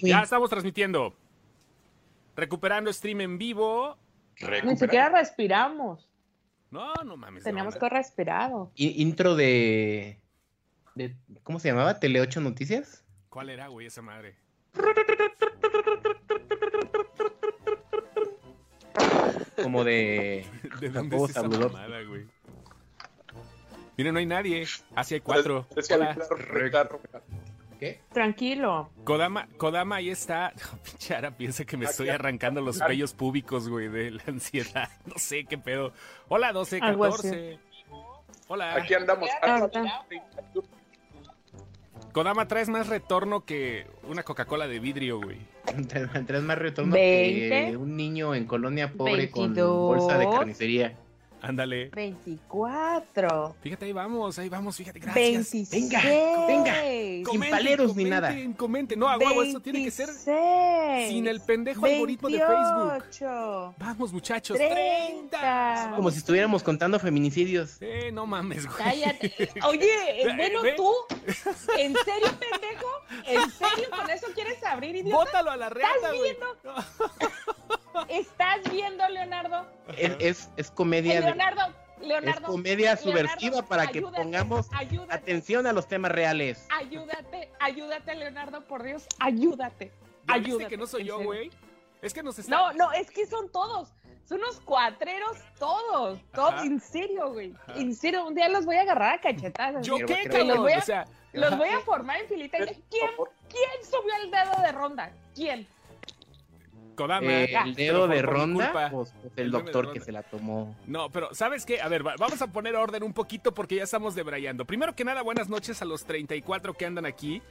Ya estamos transmitiendo. Recuperando stream en vivo. Ni siquiera respiramos. No, no mames. Teníamos que respirado. I- intro de, de. ¿Cómo se llamaba? ¿Tele 8 Noticias? ¿Cuál era, güey, esa madre? Como de. ¿De dónde es esa Zabludovsky. mamada, güey? Miren, no hay nadie. Así hay cuatro. Hola. ¿Qué? Tranquilo. Kodama, Kodama ahí está. Pinche Ara piensa que me estoy arrancando los vellos públicos, güey, de la ansiedad. No sé qué pedo. Hola, 12, Algo 14. Hola. Aquí andamos. Kodama, traes más retorno que una Coca-Cola de vidrio, güey. Traes más retorno Veinte. que un niño en colonia pobre con Veintidós. bolsa de carnicería. Ándale. 24. Fíjate, ahí vamos, ahí vamos, fíjate, gracias. 26. Venga, venga. Sin paleros ni nada. Comenten, comenten. No, a huevo, eso tiene que ser 26, sin el pendejo algoritmo de Facebook. 28, Vamos, muchachos, 30. 30. Como si estuviéramos contando feminicidios. Eh, no mames, güey. Cállate. Oye, bueno, tú, ¿en serio, pendejo? ¿En serio con eso quieres abrir, idiota? Bótalo a la reta, ¿Estás güey. viendo? ¿Estás viendo, Leonardo? Es, es, es comedia de- Leonardo, es Leonardo. comedia Leonardo, subversiva para que ayúdate, pongamos ayúdate, atención a los temas reales. Ayúdate, ayúdate, Leonardo, por Dios, ayúdate. ¿Ya viste Ayúdate. que no soy yo, güey? Es que nos está... No, no, es que son todos. Son unos cuatreros todos. Todos, Ajá. en serio, güey. Ajá. En serio, un día los voy a agarrar a cachetadas. ¿Yo qué? Los voy a- O sea, Los voy a formar en filita. y- ¿Quién. ¿Quién subió el dedo de ronda? ¿Quién? Kodama. Eh, el dedo de ronda, pues, pues, El doctor que se la tomó. No, pero ¿sabes qué? A ver, va- vamos a poner orden un poquito porque ya estamos debrayando. Primero que nada, buenas noches a los 34 que andan aquí.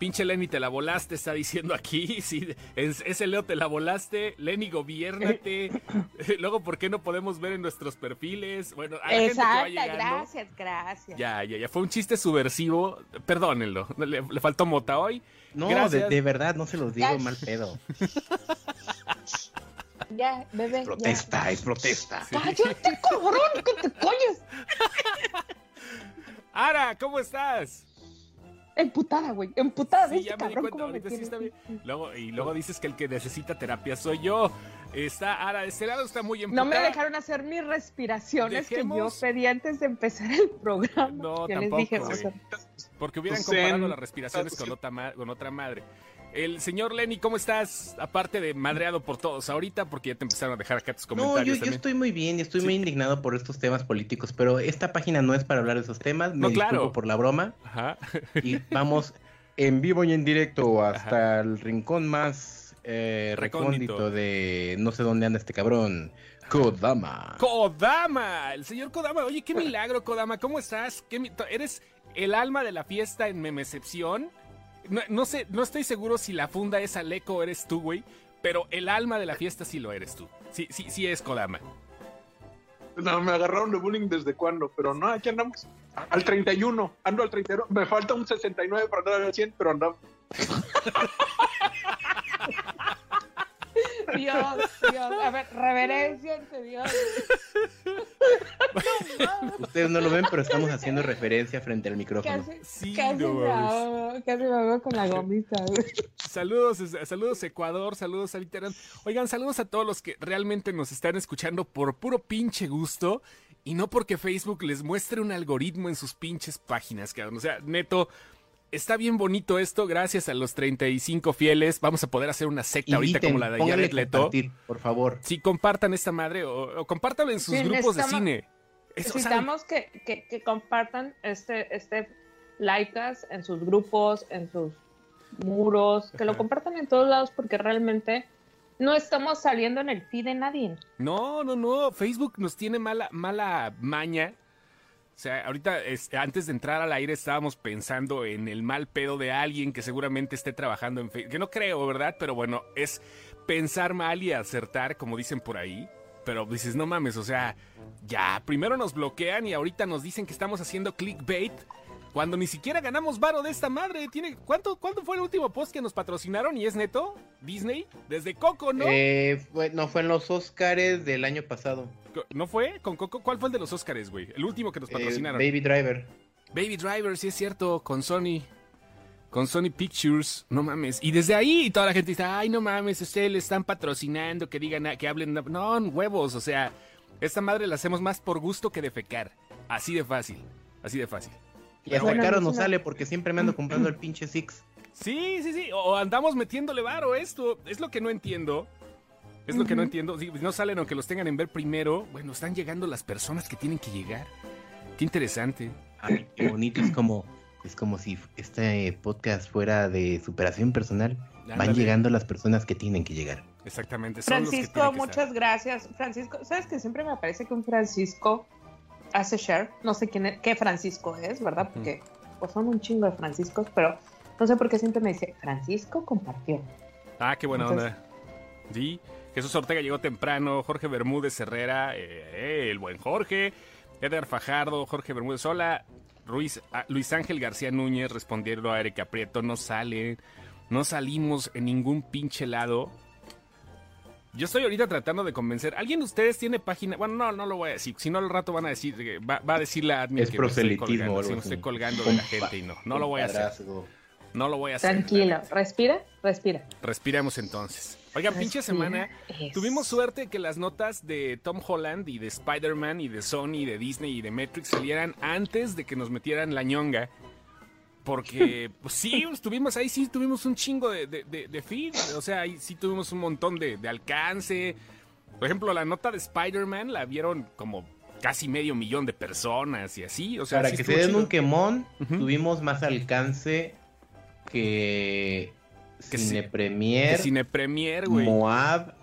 Pinche Lenny, te la volaste, está diciendo aquí. Sí, es- ese Leo te la volaste. Lenny, gobiérnate. Luego, ¿por qué no podemos ver en nuestros perfiles? Bueno, a la gente que va Exacto, llegando. gracias, gracias. Ya, ya, ya. Fue un chiste subversivo. Perdónenlo. Le, le faltó mota hoy. No, de, de verdad, no se los digo Ya. mal pedo. Ya, bebé. Protesta, es protesta. Ya. Cállate, cabrón, que te calles. Ara, ¿cómo estás? Emputada, güey. Emputada. Sí, ¿ves, ya me di cuenta, me ahorita sí está bien. Luego, y luego dices que el que necesita terapia soy yo. Está, de este lado está muy No emputada. me dejaron hacer mis respiraciones que yo pedí antes de empezar el programa. No, yo tampoco, les dije, Porque hubieran Zen. comparado las respiraciones con otra, con otra madre. El señor Lenny, ¿cómo estás? Aparte de madreado por todos ahorita, porque ya te empezaron a dejar acá tus No, comentarios yo, yo también. estoy muy bien y estoy Sí. muy indignado por estos temas políticos, pero esta página no es para hablar de esos temas. Me No, claro. disculpo por la broma. Ajá. Y vamos en vivo y en directo hasta el rincón más eh, Recóndito. recóndito de no sé dónde anda este cabrón. Kodama. Kodama, el señor Kodama. Oye, qué milagro, Kodama. ¿Cómo estás? ¿Qué mi- ¿Eres el alma de la fiesta en Memecepción? No, no sé, no estoy seguro si la funda es Aleco o eres tú, güey. Pero el alma de la fiesta sí lo eres tú. Sí, sí, sí es Kodama. No, me agarraron de bullying desde cuándo, pero no, aquí andamos. Al 31, ando al 31. Me falta un 69 para andar al 100, pero andamos. Dios, Dios. A ver, reverencia ante Dios. Ustedes no lo ven, pero estamos haciendo referencia frente al micrófono. Casi, Sí, casi, no me ahogo, casi me ahogo con la gomita. Saludos, saludos Ecuador, saludos a Literan. Oigan, saludos a todos los que realmente nos están escuchando por puro pinche gusto y no porque Facebook les muestre un algoritmo en sus pinches páginas, cabrón. O sea, neto, está bien bonito esto, gracias a los 35 fieles. Vamos a poder hacer una secta ahorita como la de Jared Leto. por favor. Sí, compartan esta madre o, o compártanlo en sus Sí, grupos de cine. Eso, o sea, Necesitamos que, que, que compartan este, este Likeas en sus grupos, en sus muros, que lo compartan en todos lados porque realmente no estamos saliendo en el feed de nadie. No, no, no. Facebook nos tiene mala, mala maña. O sea, ahorita, es- antes de entrar al aire, estábamos pensando en el mal pedo de alguien que seguramente esté trabajando en Facebook. Que no creo, ¿verdad? Pero bueno, es pensar mal y acertar, como dicen por ahí. Pero dices, no mames, o sea, ya, primero nos bloquean y ahorita nos dicen que estamos haciendo clickbait. Cuando ni siquiera ganamos varo de esta madre. Tiene, ¿cuánto, ¿Cuánto fue el último post que nos patrocinaron? ¿Y es neto? ¿Disney? Desde Coco, ¿no? Eh, fue, no, fue en los Oscars del año pasado. ¿No fue? ¿Con Coco? ¿Cuál fue el de los Oscars, güey? El último que nos Eh, patrocinaron. Baby Driver. Baby Driver, sí es cierto, con Sony. con Sony Pictures, no mames. Y desde ahí toda la gente dice, ay, no mames, ustedes le están patrocinando, que digan, que hablen, no, huevos, o sea, esta madre la hacemos más por gusto que de fecar. Así de fácil, así de fácil. Y hasta caro no sale porque siempre me ando comprando el pinche Six. Sí, sí, sí, o andamos metiéndole varo esto, es lo que no entiendo. Es lo que no entiendo. Si no salen aunque los tengan en ver primero, bueno, están llegando las personas que tienen que llegar. Qué interesante. Ay, qué bonito, es como es como si este podcast fuera de superación personal. Van llegando las personas que tienen que llegar. Exactamente. Francisco, muchas gracias. Francisco, ¿sabes que siempre me parece que un Francisco hace share? No sé quién qué Francisco es, ¿verdad? Porque pues son un chingo de Franciscos, pero no sé por qué siempre me dice, Francisco compartió. Ah, qué buena onda. Sí, Jesús Ortega llegó temprano, Jorge Bermúdez Herrera, eh, eh, el buen Jorge, Eder Fajardo, Jorge Bermúdez, hola, Ah, Luis Ángel García Núñez respondiendo a Erika Prieto, no sale, no salimos en ningún pinche lado. Yo estoy ahorita tratando de convencer. ¿Alguien de ustedes tiene página? Bueno, no, no lo voy a decir. Si no, al rato van a decir, va, va a decir la admin es que proselitismo, me estoy colgando, de la gente y no. No lo voy a hacer. No lo voy a hacer. Tranquilo, respira, respira. Respiremos entonces. Oigan, pinche semana. Tuvimos suerte que las notas de Tom Holland y de Spider-Man y de Sony, de Disney y de Matrix salieran antes de que nos metieran la ñonga. Porque, pues sí, estuvimos ahí, sí tuvimos un chingo de, de, feed. O sea, ahí sí tuvimos un montón de, alcance. Por ejemplo, la nota de Spider-Man la vieron como casi medio millón de personas y así. O sea, Para que se den un quemón, tuvimos más alcance que Cine Premier, Cine Premier, güey. Moab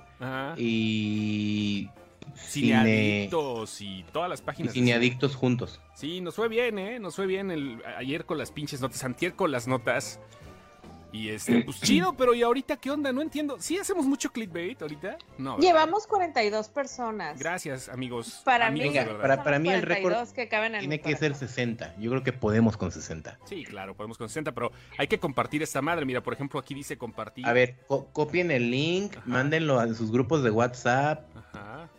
y Cineadictos y todas las páginas. Y Cineadictos juntos. Sí, nos fue bien, ¿eh? Nos fue bien el, ayer con las pinches notas, antier con las notas. Y este, pues chido, pero ¿y ahorita qué onda? No entiendo. ¿Sí hacemos mucho clickbait ahorita? No. Llevamos 42 personas. Gracias, amigos. Para mí, para, para mí el récord tiene que ser 60. Yo creo que podemos con 60. Sí, claro, podemos con 60, pero hay que compartir esta madre. Mira, por ejemplo, aquí dice compartir. A ver, copien el link, mándenlo a sus grupos de WhatsApp. Ajá.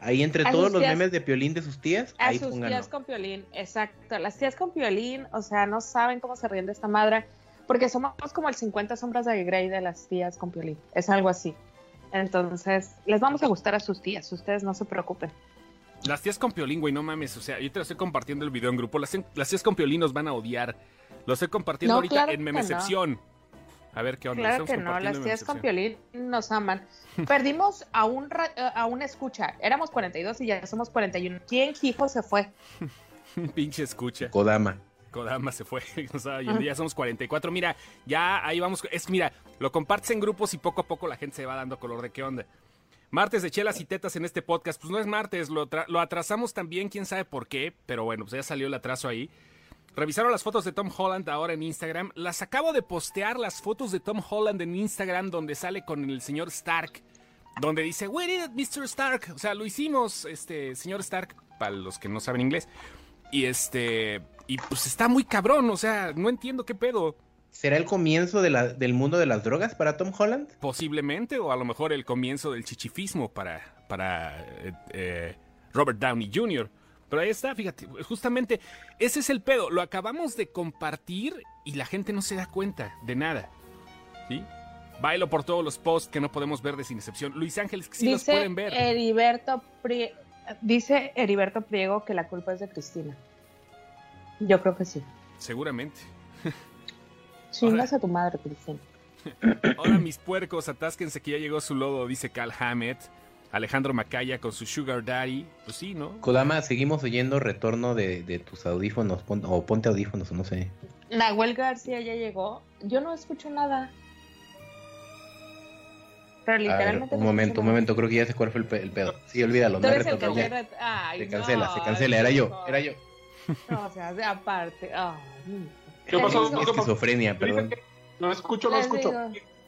Ahí entre todos los memes de Piolín de sus tías. A sus tías con Piolín, exacto. Las tías con Piolín, o sea, no saben cómo se ríen de esta madre porque somos como el 50 sombras de Grey de las tías con Piolín, es algo así. Entonces, les vamos a gustar a sus tías, ustedes no se preocupen. Las tías con Piolín, güey, no mames, o sea, yo te lo estoy compartiendo el video en grupo, las, tías con Piolín nos van a odiar. Lo estoy compartiendo ahorita en Memecepción. A ver qué onda. Claro que no, las tías con Piolín nos aman. Perdimos a un, a una escucha, éramos 42 y ya somos 41. ¿Quién hijo se fue? Pinche escucha. Kodama. Kodama se fue. O sea, hoy en día somos 44. Mira, ya ahí vamos. Es mira, lo compartes en grupos y poco a poco la gente se va dando color de qué onda. Martes de chelas y tetas en este podcast. Pues no es martes, lo, lo atrasamos también, quién sabe por qué, pero bueno, pues ya salió el atraso ahí. Revisaron las fotos de Tom Holland ahora en Instagram. Las acabo de postear, las fotos de Tom Holland en Instagram, donde sale con el señor Stark. Donde dice, We did it, Mr. Stark. O sea, lo hicimos, este, señor Stark, para los que no saben inglés. Y este, y pues está muy cabrón, o sea, no entiendo qué pedo. ¿Será el comienzo de la, del mundo de las drogas para Tom Holland? Posiblemente, o a lo mejor el comienzo del chichifismo para, para eh, eh, Robert Downey Jr. Pero ahí está, fíjate, justamente ese es el pedo. Lo acabamos de compartir y la gente no se da cuenta de nada. ¿Sí? Bailo por todos los posts que no podemos ver de Sin Excepción. Luis Ángeles, que sí los pueden ver. Heriberto Dice Heriberto Priego que la culpa es de Cristina. Yo creo que sí. Seguramente. Chingas a tu madre, Cristina. Hola, mis puercos, atásquense que ya llegó su lodo, dice Cal Hammett. Alejandro Macaya con su Sugar Daddy. Pues sí, ¿no? Kodama, seguimos oyendo retorno de, tus audífonos, o ponte audífonos, no sé. Nahuel García ya llegó. Yo no escucho nada. Pero literalmente. un momento, un momento, creo que ya sé cuál fue el, pedo. Sí, olvídalo. no se cancela, se cancela, era yo, era yo. No, o sea, aparte. ¿Qué pasó? Es esquizofrenia, perdón. No escucho, no escucho.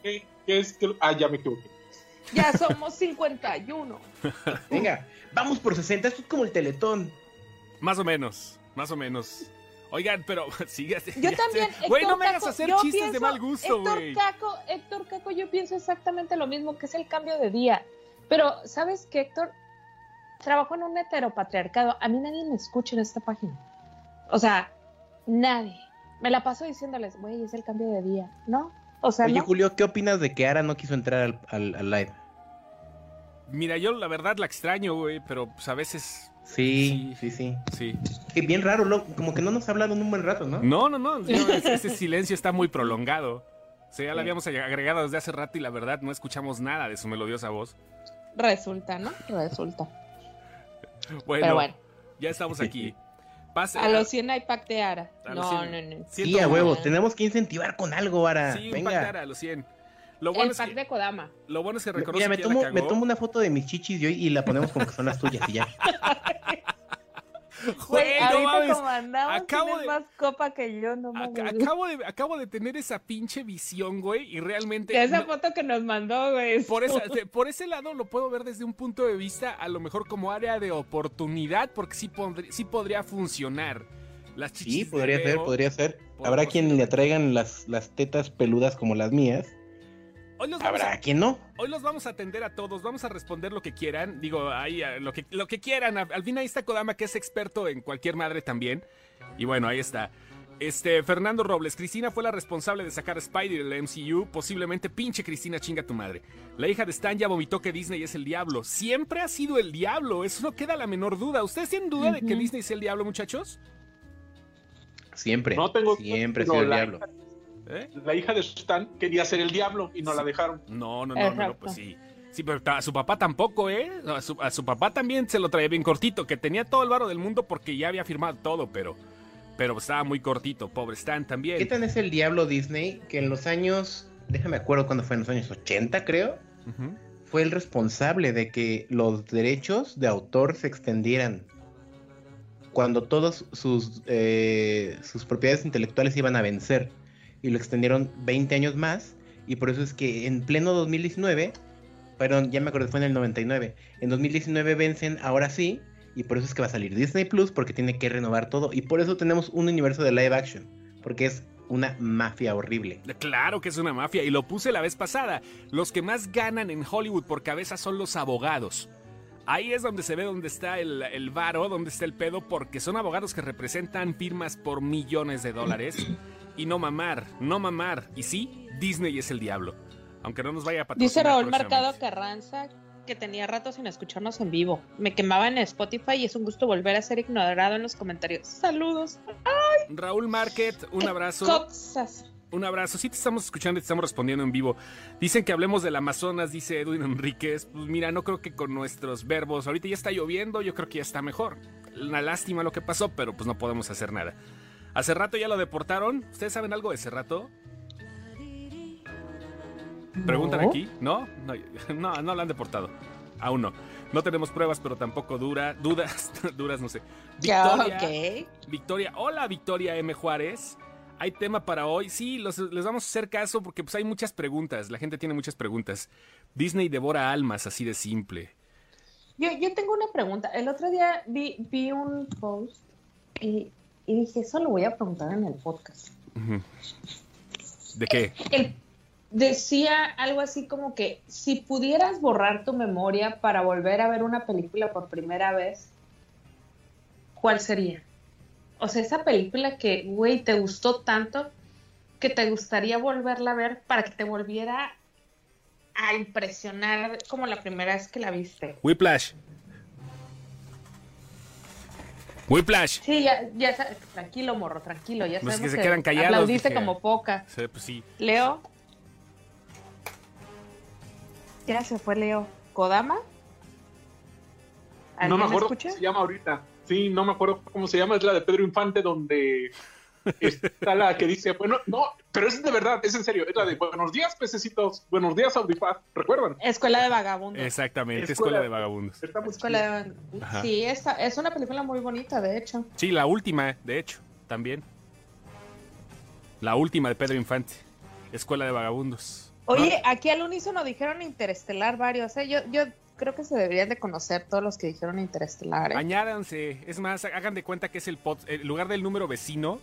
¿Qué, es? Ah, ya me equivoqué. Ya somos 51. Venga, vamos por 60. Esto es como el teletón. Más o menos, más o menos. Oigan, pero sigue. Yo también. Güey, no me hagas hacer chistes de mal gusto, güey. Héctor Caco, Héctor Caco, yo pienso exactamente lo mismo, que es el cambio de día. Pero, ¿sabes qué, Héctor? Trabajo en un heteropatriarcado. A mí nadie me escucha en esta página. O sea, nadie. me la paso diciéndoles, güey, es el cambio de día, ¿no? O sea, Oye, ¿no? Julio, ¿qué opinas de que Ara no quiso entrar al, al- al live? Mira, yo la verdad la extraño, güey, pero pues a veces Sí, sí, sí. sí. Que bien raro, lo- como que no nos ha hablado en un buen rato, ¿no? No, no, no. ese, ese silencio está muy prolongado. O sea, ya la Sí. habíamos agregado desde hace rato y la verdad no escuchamos nada de su melodiosa voz. Resulta, ¿no? Resulta. Bueno, Pero bueno, ya estamos aquí. Pase. a los 100 hay pack de Ara. No, 100. no, no. Sí, a huevo, tenemos que incentivar con algo, Ara. Sí, un Venga. pactar a los 100. Lo bueno, El es pack que, de Kodama. lo bueno es que reconoce Mira, me tomo, me tomo una foto de mis chichis de hoy y la ponemos como que son las tuyas y ya. Güey, Güey, no ahorita mames. como andamos, acabo de- más copa que yo, no Ac- mames. acabo, de, acabo de tener esa pinche visión, güey, y realmente... Esa no- foto que nos mandó, güey. por, esa- de- por ese lado lo puedo ver desde un punto de vista a lo mejor como área de oportunidad, porque sí, pondr- sí podría funcionar. Las chichis Sí, podría ser, podría ser. Por- Habrá por- quien le atraigan las, las tetas peludas como las mías. Hoy los, vamos Habrá a, quien no. hoy los vamos a atender a todos, vamos a responder lo que quieran. Digo, ahí lo que, lo que quieran. Al al fin ahí está Kodama, que es experto en cualquier madre también. Y bueno, ahí está. Este, Fernando Robles, Cristina fue la responsable de sacar a Spidey del MCU. Posiblemente pinche Cristina chinga tu madre. La hija de Stan ya vomitó que Disney es el diablo. Siempre ha sido el diablo, eso no queda la menor duda. ¿Ustedes tienen duda de que. Disney es el diablo, muchachos? Siempre. No tengo Siempre ha sido el la diablo. hija- ¿Eh? La hija de Stan quería ser el diablo y no la dejaron. No, no, no, no, no, pues sí. Sí, pero a su papá tampoco, ¿eh? A su, a su papá también se lo traía bien cortito, que tenía todo el varo del mundo porque ya había firmado todo, pero, pero estaba muy cortito. Pobre Stan ¿Qué también. tan es el diablo Disney que en los años, déjame acuerdo cuándo fue, en los años 80 creo, fue el responsable de que los derechos de autor se extendieran cuando todas sus, eh, sus propiedades intelectuales iban a vencer y lo extendieron 20 años más y por eso es que en pleno 2019, perdón, ya me acuerdo, fue en el 99, en 2019 vencen ahora sí y por eso es que va a salir Disney Plus porque tiene que renovar todo y por eso tenemos un universo de live action porque es una mafia horrible. Claro que es una mafia y lo puse la vez pasada. Los que más ganan en Hollywood por cabeza son los abogados. Ahí es donde se ve dónde está el, el varo, dónde está el pedo, porque son abogados que representan firmas por millones de dólares. Y no mamar, no mamar. Y sí, Disney es el diablo. Aunque no nos vaya a patrocinar Dice Raúl. Marcado Carranza que tenía rato sin escucharnos en vivo. Me quemaba en Spotify y es un gusto volver a ser ignorado en los comentarios. Saludos. Raúl Market, un abrazo. Cosas. Un abrazo. Sí te estamos escuchando y te estamos respondiendo en vivo. Dicen que hablemos del Amazonas, dice Edwin Enríquez. Pues mira, no creo que con nuestros verbos. Ahorita ya está lloviendo, yo creo que ya está mejor. Una lástima lo que pasó, pero pues no podemos hacer nada. Hace rato ya lo deportaron. ¿Ustedes saben algo de ese rato? Preguntan No. aquí. ¿No? No, no, no lo han deportado. Aún no. No tenemos pruebas, pero tampoco dura, dudas, duras, no sé. Ya, Victoria, ok. Victoria, hola Victoria M. Juárez. Hay tema para hoy. Sí, los- les vamos a hacer caso porque pues hay muchas preguntas. La gente tiene muchas preguntas. Disney devora almas, así de simple. Yo, yo tengo una pregunta. El otro día vi, vi un post y, y dije, eso lo voy a preguntar en el podcast. ¿De qué? El, decía algo así como que si pudieras borrar tu memoria para volver a ver una película por primera vez, ¿cuál sería? O sea, esa película que, güey, te gustó tanto que te gustaría volverla a ver para que te volviera a impresionar como la primera vez que la viste. Whiplash. Whiplash. Sí, ya, ya, tranquilo, morro, tranquilo, ya sabemos que se quedan callados, aplaudiste dije. como poca. Sí, pues sí. Leo. Ya se fue Leo. ¿Kodama? No ¿Alguien me acuerdo escucha? cómo se llama ahorita. Sí, no me acuerdo cómo se llama. Es la de Pedro Infante, donde está la que dice, bueno, no, pero es de verdad, es en serio. Es la de buenos días, pececitos. Buenos días, Audipaz. ¿Recuerdan? Escuela de Vagabundos. Exactamente, Escuela- Escuela de Vagabundos. Está muy Escuela de. Vagabundos. Sí, esa, es una película muy bonita, de hecho. Sí, la última, de hecho, también. La última de Pedro Infante. Escuela de Vagabundos. Oye, aquí al unísono dijeron Interestelar varios, ¿eh? Yo, yo creo que se deberían de conocer todos los que dijeron Interestelar, ¿eh? Añádanse, es más, hagan de cuenta que es el pod, en lugar del número vecino,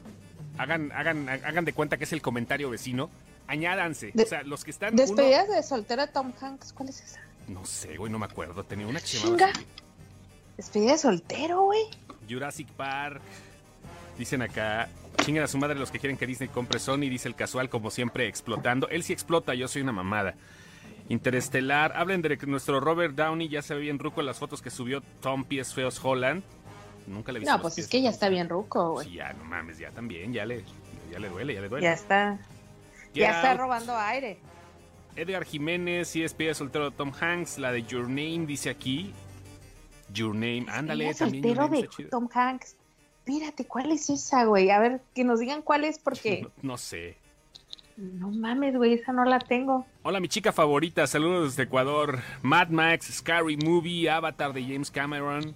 hagan, hagan, hagan de cuenta que es el comentario vecino. Añádanse, De- o sea, los que están. uno- Despedidas de soltera Tom Hanks, ¿cuál es esa? no sé, güey, no me acuerdo. Tenía una que se Chinga. llamaba así. Despedida de soltero, güey. Jurassic Park. Dicen acá. Chinguen a su madre los que quieren que Disney compre Sony, dice el casual, como siempre, explotando. Él sí explota, yo soy una mamada. Interestelar, hablen de que nuestro Robert Downey ya se ve bien ruco en las fotos que subió Tom Pies Feos Holland. Nunca le he visto No, los pues pies es que ya está bien ruco, güey. Sí, ya, no mames, ya también, ya le, ya le duele, ya le duele. Ya está. Get Ya está robando aire. Edgar Jiménez, sí es de soltero de Tom Hanks, la de Your Name dice aquí. Your Name, ándale, Your soltero de. Tom Hanks. Espérate, ¿cuál es esa, güey? A ver, que nos digan cuál es, porque No, no sé. no mames, güey, esa no la tengo. Hola, mi chica favorita, saludos desde Ecuador. Mad Max, Scary Movie, Avatar de James Cameron.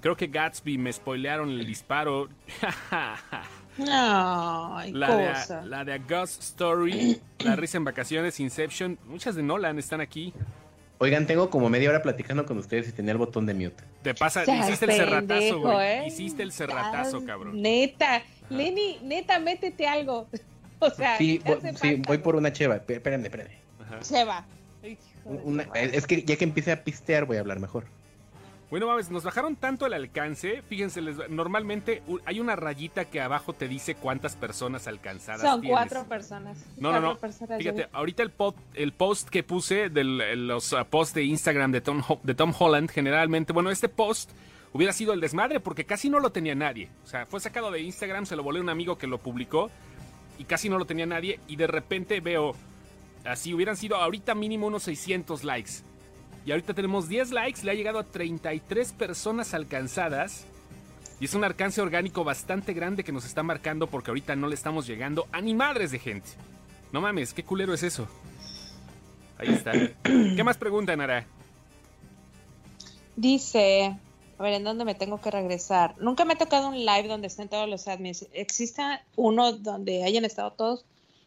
Creo que Gatsby me spoilearon el disparo. Ay, la, cosa. de, la de A Ghost Story, La risa en vacaciones, Inception. Muchas de Nolan están aquí. Oigan, tengo como media hora platicando con ustedes y tenía el botón de mute. Te pasa, hiciste el cerratazo, güey. ¿eh? Hiciste el cerratazo, cabrón. Neta, Lenny, neta, métete algo. O sea, Sí, voy por una cheva. Espérenme, espérenme. Ajá. Se va. Hijo de Una- es que ya que empiece a pistear voy a hablar mejor. Bueno, mames, nos bajaron tanto el alcance. Fíjense, les- normalmente hay una rayita que abajo te dice cuántas personas alcanzadas Son tienes. cuatro personas. No, no, Cuatro no. personas, Fíjate, yo- ahorita el, pod- el post que puse de los uh, posts de Instagram de Tom, de Tom Holland, generalmente, bueno, este post hubiera sido el desmadre porque casi no lo tenía nadie. O sea, fue sacado de Instagram, se lo volé a un amigo que lo publicó y casi no lo tenía nadie y de repente veo, así hubieran sido ahorita mínimo unos 600 likes. Y ahorita tenemos 10 likes, le ha llegado a 33 personas alcanzadas. Y es un alcance orgánico bastante grande que nos está marcando porque ahorita no le estamos llegando a ni madres de gente. No mames, qué culero es eso. Ahí está. ¿Qué más preguntan, Ara? Dice, a ver, ¿en dónde me tengo que regresar? Nunca me ha tocado un live donde estén todos los admins. ¿Existe uno donde hayan estado todos?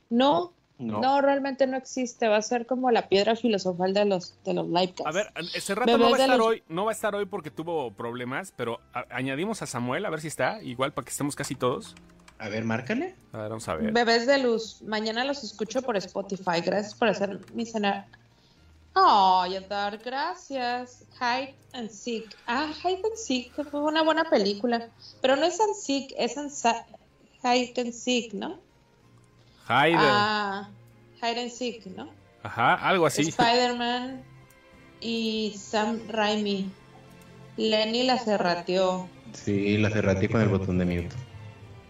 No, no, realmente no existe. Va a ser como la piedra filosofal de los, de los livecasts. A ver, ese rato no va a estar los- hoy, no va a estar hoy porque tuvo problemas, pero a- añadimos a Samuel a ver si está, igual para que estemos casi todos. A ver, márcale. A ver, vamos a ver. Bebés de luz. Mañana los escucho por Spotify. Gracias por hacer mi cena. Oh, Yadar, gracias. Hide and Seek. Ah, Hide and Seek fue una buena película. Pero no es and Seek, es and Hide and Seek, ¿no? Hyde. Ah, Hide and Seek, ¿no? Ajá, algo así. Spider-Man y Sam Raimi. Lenny la cerrateó. Sí, la cerraté con el botón de mute.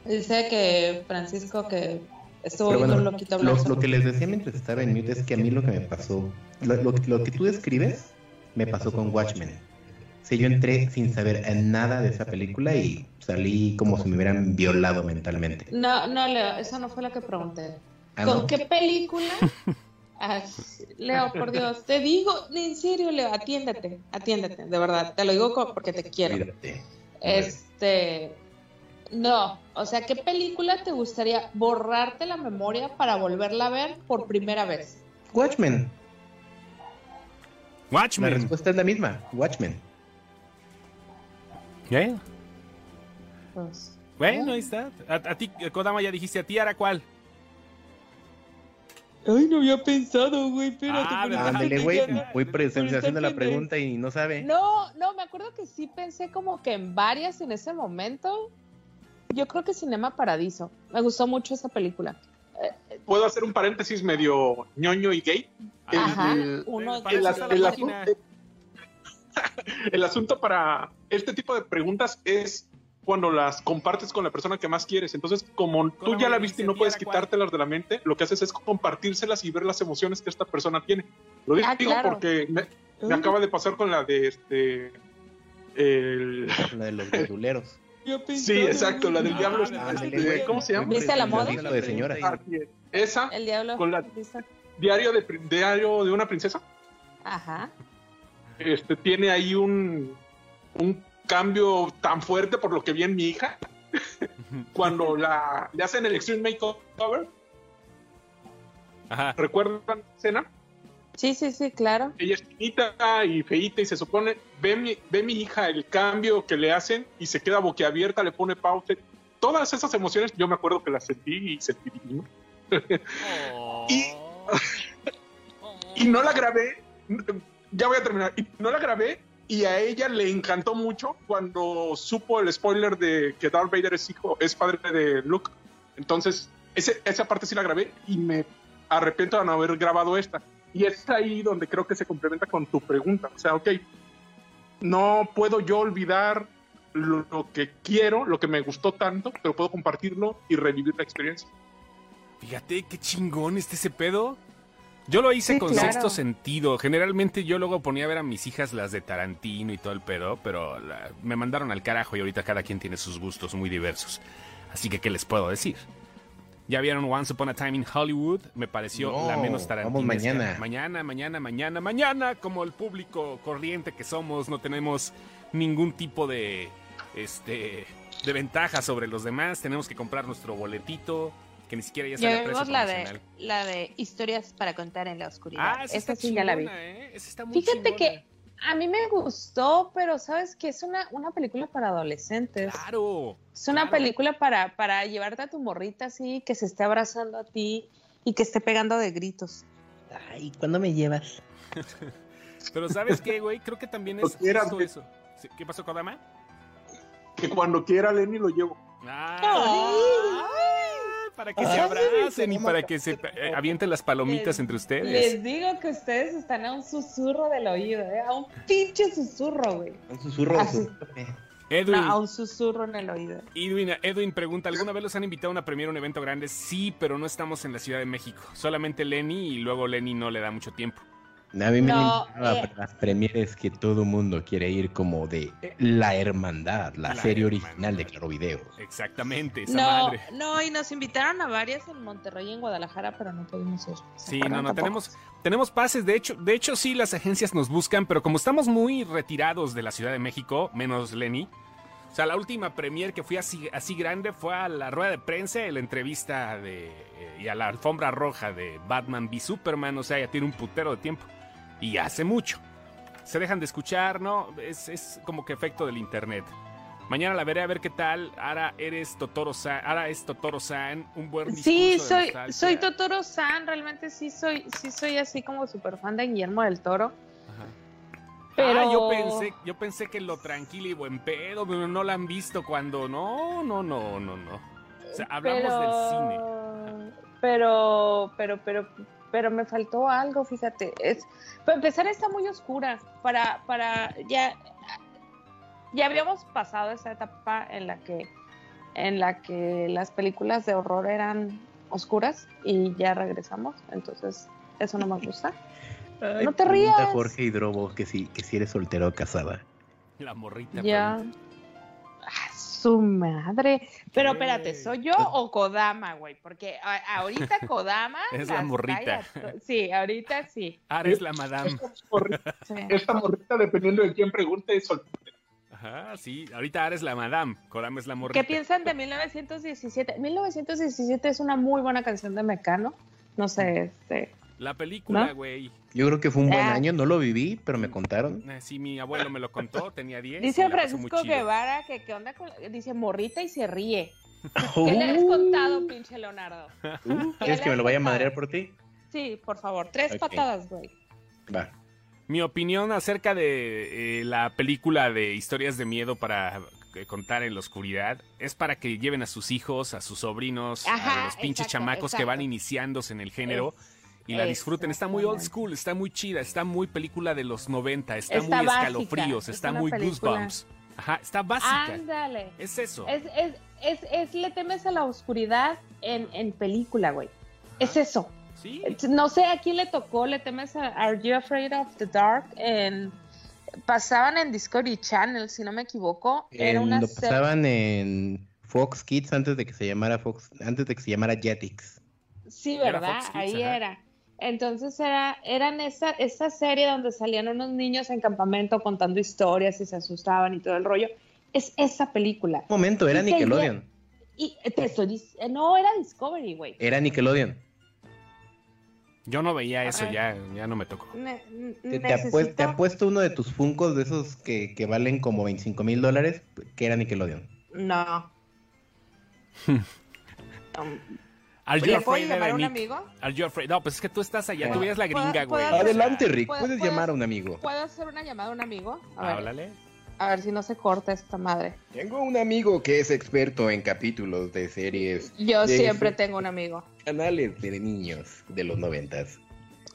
Dice que Francisco que estuvo Pero viendo bueno, un loquito lo, blanco. lo que les decía mientras estaba en mute es que a mí lo que me pasó, lo, lo- lo que tú describes, me pasó con Watchmen. Sí, yo entré sin saber nada de esa película y salí como si me hubieran violado mentalmente. No, no, Leo, eso no fue lo que pregunté. Ah, ¿Con ¿no? qué película? Ay, Leo, por Dios, te digo, en serio, Leo, atiéndete, atiéndete, de verdad, te lo digo porque te quiero. Este, no, o sea, ¿qué película te gustaría borrarte la memoria para volverla a ver por primera vez? Watchmen. La Watchmen. respuesta es la misma. Watchmen. ¿Eh? Pues, Bueno, ahí está. A, a ti, Kodama, ya dijiste, a ti, Ara, ¿cuál? Ay, no había pensado, güey, espérate. Ah, Ándele, güey. Voy pre- pero estoy haciendo la pregunta y no sabe. No, no, me acuerdo que sí pensé como que en varias en ese momento. Yo creo que Cinema Paradiso. Me gustó mucho esa película. ¿Puedo hacer un paréntesis medio ñoño y gay? El- Ajá, el- uno el, de está la el asunto, para este tipo de preguntas es cuando las compartes con la persona que más quieres. Entonces, como tú ya la viste y no puedes quitártelas de la mente, lo que haces es compartírselas y ver las emociones que esta persona tiene. Lo digo Ah, claro. porque me, me acaba de pasar con la de este. El, La de los verduleros. sí, exacto, la del Ah, diablo. este. ¿Cómo se llama? ¿Viste la moda? De señora. Es. Esa, El diablo. Con la- diario de, diario de una princesa. Ajá. Este, tiene ahí un, un cambio tan fuerte por lo que vi en mi hija. Cuando la, le hacen el Extreme Makeover, Ajá. ¿recuerdan la escena? Sí, sí, sí, claro. Ella es chiquita y feíta y se supone, ve mi, ve mi hija el cambio que le hacen y se queda boquiabierta, le pone pausa. Todas esas emociones yo me acuerdo que las sentí y sentí divino. Y- Y no la grabé, ya voy a terminar, y no la grabé y a ella le encantó mucho cuando supo el spoiler de que Darth Vader es hijo, es padre de Luke. Entonces, ese, esa parte sí la grabé y me arrepiento de no haber grabado esta. Y es ahí donde creo que se complementa con tu pregunta. O sea, ok, no puedo yo olvidar lo, lo que quiero, lo que me gustó tanto, pero puedo compartirlo y revivir la experiencia. Fíjate qué chingón este ese pedo. Yo lo hice Sí, con claro. sexto sentido. Generalmente yo luego ponía a ver a mis hijas las de Tarantino y todo el pedo, pero la- me mandaron al carajo y ahorita cada quien tiene sus gustos muy diversos. Así que, ¿qué les puedo decir? Ya vieron Once Upon a Time in Hollywood, me pareció No, la menos vamos Tarantino. mañana. Mañana, mañana, mañana, mañana, como el público corriente que somos, no tenemos ningún tipo de este de ventaja sobre los demás, tenemos que comprar nuestro boletito, que ni siquiera ya sale precio la de, la de historias para contar en la oscuridad. Ah, esa Esta sí ya la vi. ¿eh? Esa está muy Fíjate chingona. que a mí me gustó, pero sabes que es una, una película para adolescentes. Claro. Es una claro. película para, para llevarte a tu morrita así, que se esté abrazando a ti y que esté pegando de gritos. Ay, ¿cuándo me llevas? Pero ¿sabes qué, güey? Creo que también es justo eso. ¿Qué pasó, Kodama? Que cuando quiera Lenny lo llevo. Ah, para que se abracen y para que se eh, avienten las palomitas entre ustedes. Les digo que ustedes están a un susurro del oído, ¿eh? a un pinche susurro, güey. Un susurro su... Edwin, No, a un susurro en el oído. Edwin, Edwin pregunta, ¿alguna vez los han invitado a una premiere, un evento grande? Sí, pero no estamos en la Ciudad de México. Solamente Lenny y luego Lenny no le da mucho tiempo. A mí me No, invitaba eh. para las premieres que todo mundo quiere ir como de La Hermandad, la, La serie Hermandad. original de Claro Video. Exactamente, esa No, madre. no, y nos invitaron a varias en Monterrey y en Guadalajara, pero no pudimos ir. ¿Se Sí, no, no, Tampoco. tenemos, tenemos pases. De hecho, de hecho, sí, las agencias nos buscan, pero como estamos muy retirados de la Ciudad de México, menos Lenny. O sea, la última premier que fui así, así grande fue a la rueda de prensa y la entrevista de, eh, y a la alfombra roja de Batman v Superman. O sea, ya tiene un putero de tiempo. Y hace mucho. Se dejan de escuchar, ¿no? Es, es como que efecto del internet. Mañana la veré a ver qué tal. Ahora eres Totoro San. Ahora es Totoro San. Un buen Sí, soy, nostalgia. soy Totoro San, realmente sí soy, sí soy así como súper fan de Guillermo del Toro. Ajá. Pero Ah, yo pensé, yo pensé que lo tranquilo y buen pedo, pero no la han visto cuando. No, no, no, no, no. O sea, hablamos del cine. Pero, pero, pero, pero me faltó algo, fíjate. Es, para empezar está muy oscura. Para, para, ya, ya habíamos pasado esa etapa en la que, en la que las películas de horror eran oscuras y ya regresamos. Entonces, eso no me gusta. Ay, No te rías. Jorge Hidrobo que si, que si eres soltero o casada. La morrita. Ya. pregunta. Su madre. Pero espérate, ¿soy yo o Kodama, güey? Porque ahorita Kodama. Es la morrita. Sí, ahorita sí. Ahora es la madame. Morrita- sí. Esta morrita, dependiendo de quién pregunte, es soltera. Ajá, sí. Ahorita ahora es la madame. Kodama es la morrita. ¿Qué piensan de 1917? 1917 es una muy buena canción de Mecano. No sé, este. La película, ¿No? güey. Yo creo que fue un buen Ah. año, no lo viví, pero me contaron. Eh, Sí, mi abuelo me lo contó, tenía 10. Dice Francisco. Guevara que qué onda con. Dice morrita y se ríe. ¿Qué le has contado, pinche Leonardo? Uh, ¿Quieres que me lo vaya a madrear por ti? Sí, por favor, tres patadas, güey. Va. Mi opinión acerca de eh, la película de historias de miedo para eh, contar en la oscuridad es para que lleven a sus hijos, a sus sobrinos, a los pinches exacto, chamacos que van iniciándose en el género y la disfruten. Está muy old school, está muy chida, está muy película de los 90, está, Está muy básica, escalofríos, es está muy película- goosebumps. Ajá, está básica. Ándale. Es eso. Es, es, es, es le temes a la oscuridad en, en película, güey. Es eso. Sí. No sé a quién le tocó, le temes a Are You Afraid of the Dark? En, pasaban en Discovery Channel, si no me equivoco. Era una lo serie- pasaban en Fox Kids antes de que se llamara Fox, antes de que se llamara Jetix. Sí, Era ¿verdad? Fox Kids, Ahí ajá. era. Entonces era, eran esa, esa serie donde salían unos niños en campamento contando historias y se asustaban y todo el rollo. Es esa película. Un momento, era Y Nickelodeon. Y te estoy no, era Discovery, güey. Era Nickelodeon. Yo no veía eso, ya, ya no me tocó. Ne- Te, te apue- necesito- te apuesto uno de tus funcos de esos que, que valen como 25 mil dólares, que era Nickelodeon. No. Um, Are you ¿Le puedo afraid llamar a un Nick? amigo? Are you afraid? No, pues es que tú estás allá, tú ¿Puedo- veías la gringa, güey. Adelante, Rick, ¿Puedo- puedes llamar a un amigo. ¿Puedo hacer una llamada a un amigo? A ver. Háblale. A ver si no se corta esta madre. Tengo un amigo que es experto en capítulos de series. Yo de siempre tengo un amigo. Canales de niños de los noventas.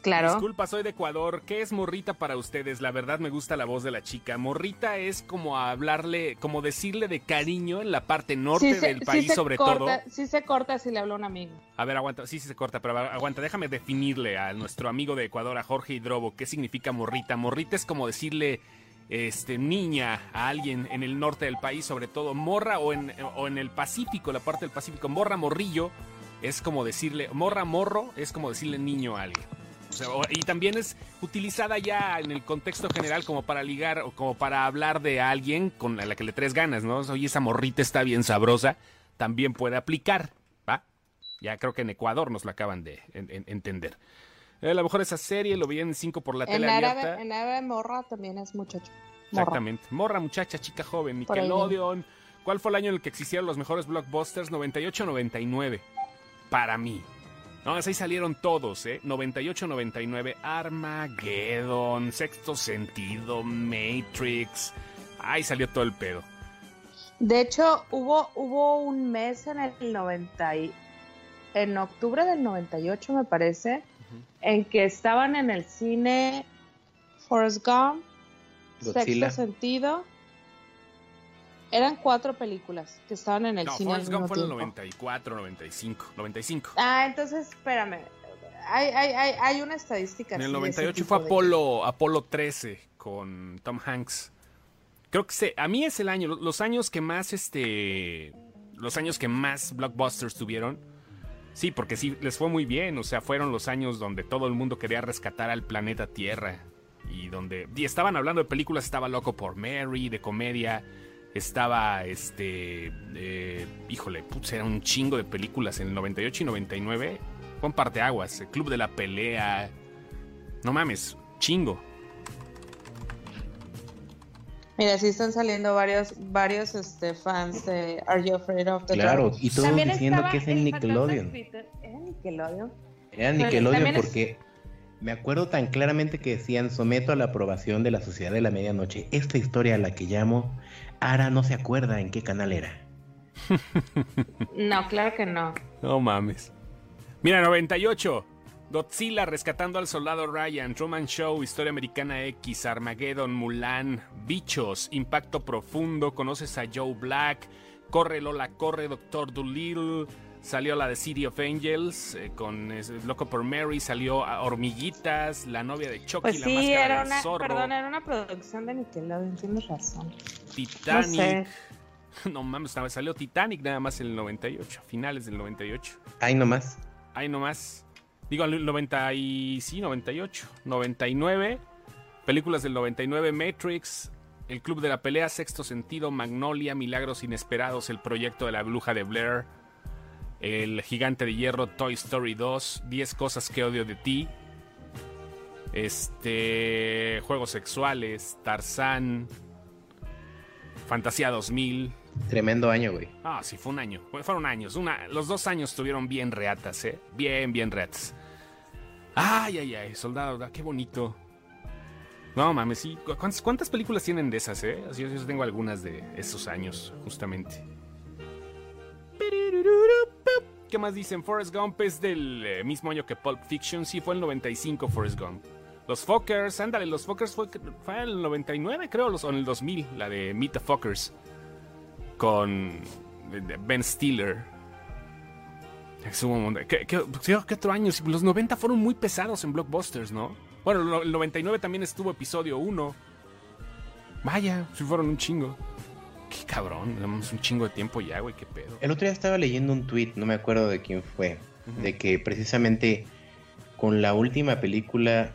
Claro. Disculpa, soy de Ecuador. ¿Qué es morrita para ustedes? La verdad me gusta la voz de la chica. Morrita es como hablarle, como decirle de cariño en la parte norte Sí del sí país, se sobre corta- todo. Sí se corta si le habla a un amigo. A ver, aguanta, sí, sí se corta, pero aguanta, déjame definirle a nuestro amigo de Ecuador, a Jorge Hidrobo, qué significa morrita. Morrita es como decirle este niña a alguien en el norte del país, sobre todo morra o en, o en el Pacífico, la parte del Pacífico. Morra, morrillo, es como decirle, morra, morro, es como decirle niño a alguien. O sea, o- y también es utilizada ya en el contexto general como para ligar o como para hablar de alguien con la que le traes ganas, ¿no? Oye, esa morrita está bien sabrosa, también puede aplicar, ¿va? Ya creo que en Ecuador nos la acaban de en- en- entender. Eh, a lo mejor esa serie lo veían en 5 por la En tele abierta. en árabe morra también es muchacho. Morra. Exactamente. Morra, muchacha, chica joven, Nickelodeon. ¿Cuál fue el año en el que existieron los mejores blockbusters? 98-99. Para mí. No, ahí salieron todos, ¿eh? 98-99, Armageddon, Sexto Sentido, Matrix. Ahí salió todo el pedo. De hecho, hubo, hubo un mes en el 90 y- en octubre del 98 me parece, en que estaban en el cine Forrest Gump, Godzilla. Sexto Sentido. Eran cuatro películas que estaban en el No, cine Forrest Gump fue en el tiempo. 94, 95. 95. Ah, entonces espérame. Hay, hay, hay, hay una estadística. En el así de ese 98 tipo fue de- Apolo, Apolo 13 con Tom Hanks. Creo que se, a mí es el año, lo- los años que más, este, los años que más blockbusters tuvieron. Sí, porque sí, les fue muy bien. O sea, fueron los años donde todo el mundo quería rescatar al planeta Tierra. Y donde, y estaban hablando de películas, estaba Loco por Mary, de comedia. Estaba, este, eh, híjole, putz, era un chingo de películas en el 98 y 99. Fue un parteaguas, el Club de la Pelea. No mames, chingo. Mira, sí están saliendo varios, varios este, fans de Are You Afraid of the Claro, Dark? y todos También diciendo que es en Nickelodeon. ¿Era Nickelodeon? Era Nickelodeon es- porque me acuerdo tan claramente que decían someto a la aprobación de la Sociedad de la Medianoche. Esta historia a la que llamo, Ara no se acuerda en qué canal era. No, claro que no. No mames. Mira, 98. Godzilla rescatando al soldado Ryan, Truman Show, Historia Americana X, Armageddon, Mulan, Bichos, Impacto Profundo, Conoces a Joe Black, Corre Lola, Corre, Doctor Dolittle, salió la de City of Angels, eh, con eh, Loco por Mary, salió a Hormiguitas, La novia de Chucky, Pues La sí, máscara era una, zorro, perdón, era una producción de Nickelodeon, tienes razón. Titanic. No sé. No mames, salió Titanic nada más en el 98, finales del 98. Ahí nomás. Ahí nomás. Digo, el 90 y... Sí, 98. 99. Películas del 99. Matrix. El Club de la Pelea. Sexto Sentido. Magnolia. Milagros Inesperados. El Proyecto de la Bruja de Blair. El Gigante de Hierro. Toy Story 2. 10 Cosas que Odio de Ti. Este... Juegos Sexuales. Tarzán. Fantasía 2000. Tremendo año, güey. Ah, sí, fue un año. Fue- Fueron años. Una, los dos años estuvieron bien reatas, ¿eh? Bien, bien reatas. Ay, ay, ay, soldado, qué bonito. No mames, sí. ¿Cu- ¿Cuántas, cuántas películas tienen de esas, eh? Yo, yo tengo algunas de esos años, justamente. ¿Qué más dicen? Forrest Gump es del eh, mismo año que Pulp Fiction. Sí, fue el 95 Forrest Gump. Los Fuckers, ándale, los Fuckers fue, fue el 99, creo, o en el 2000, la de Meet the Fuckers con Ben Stiller. ¿Qué, qué- qué- otro año? Los 90 fueron muy pesados en blockbusters, ¿no? Bueno, el 99 también estuvo episodio 1. Vaya, si fueron un chingo. Qué cabrón, tenemos un chingo de tiempo ya, güey, qué pedo. El otro día estaba leyendo un tweet, no me acuerdo de quién fue, de que precisamente con la última película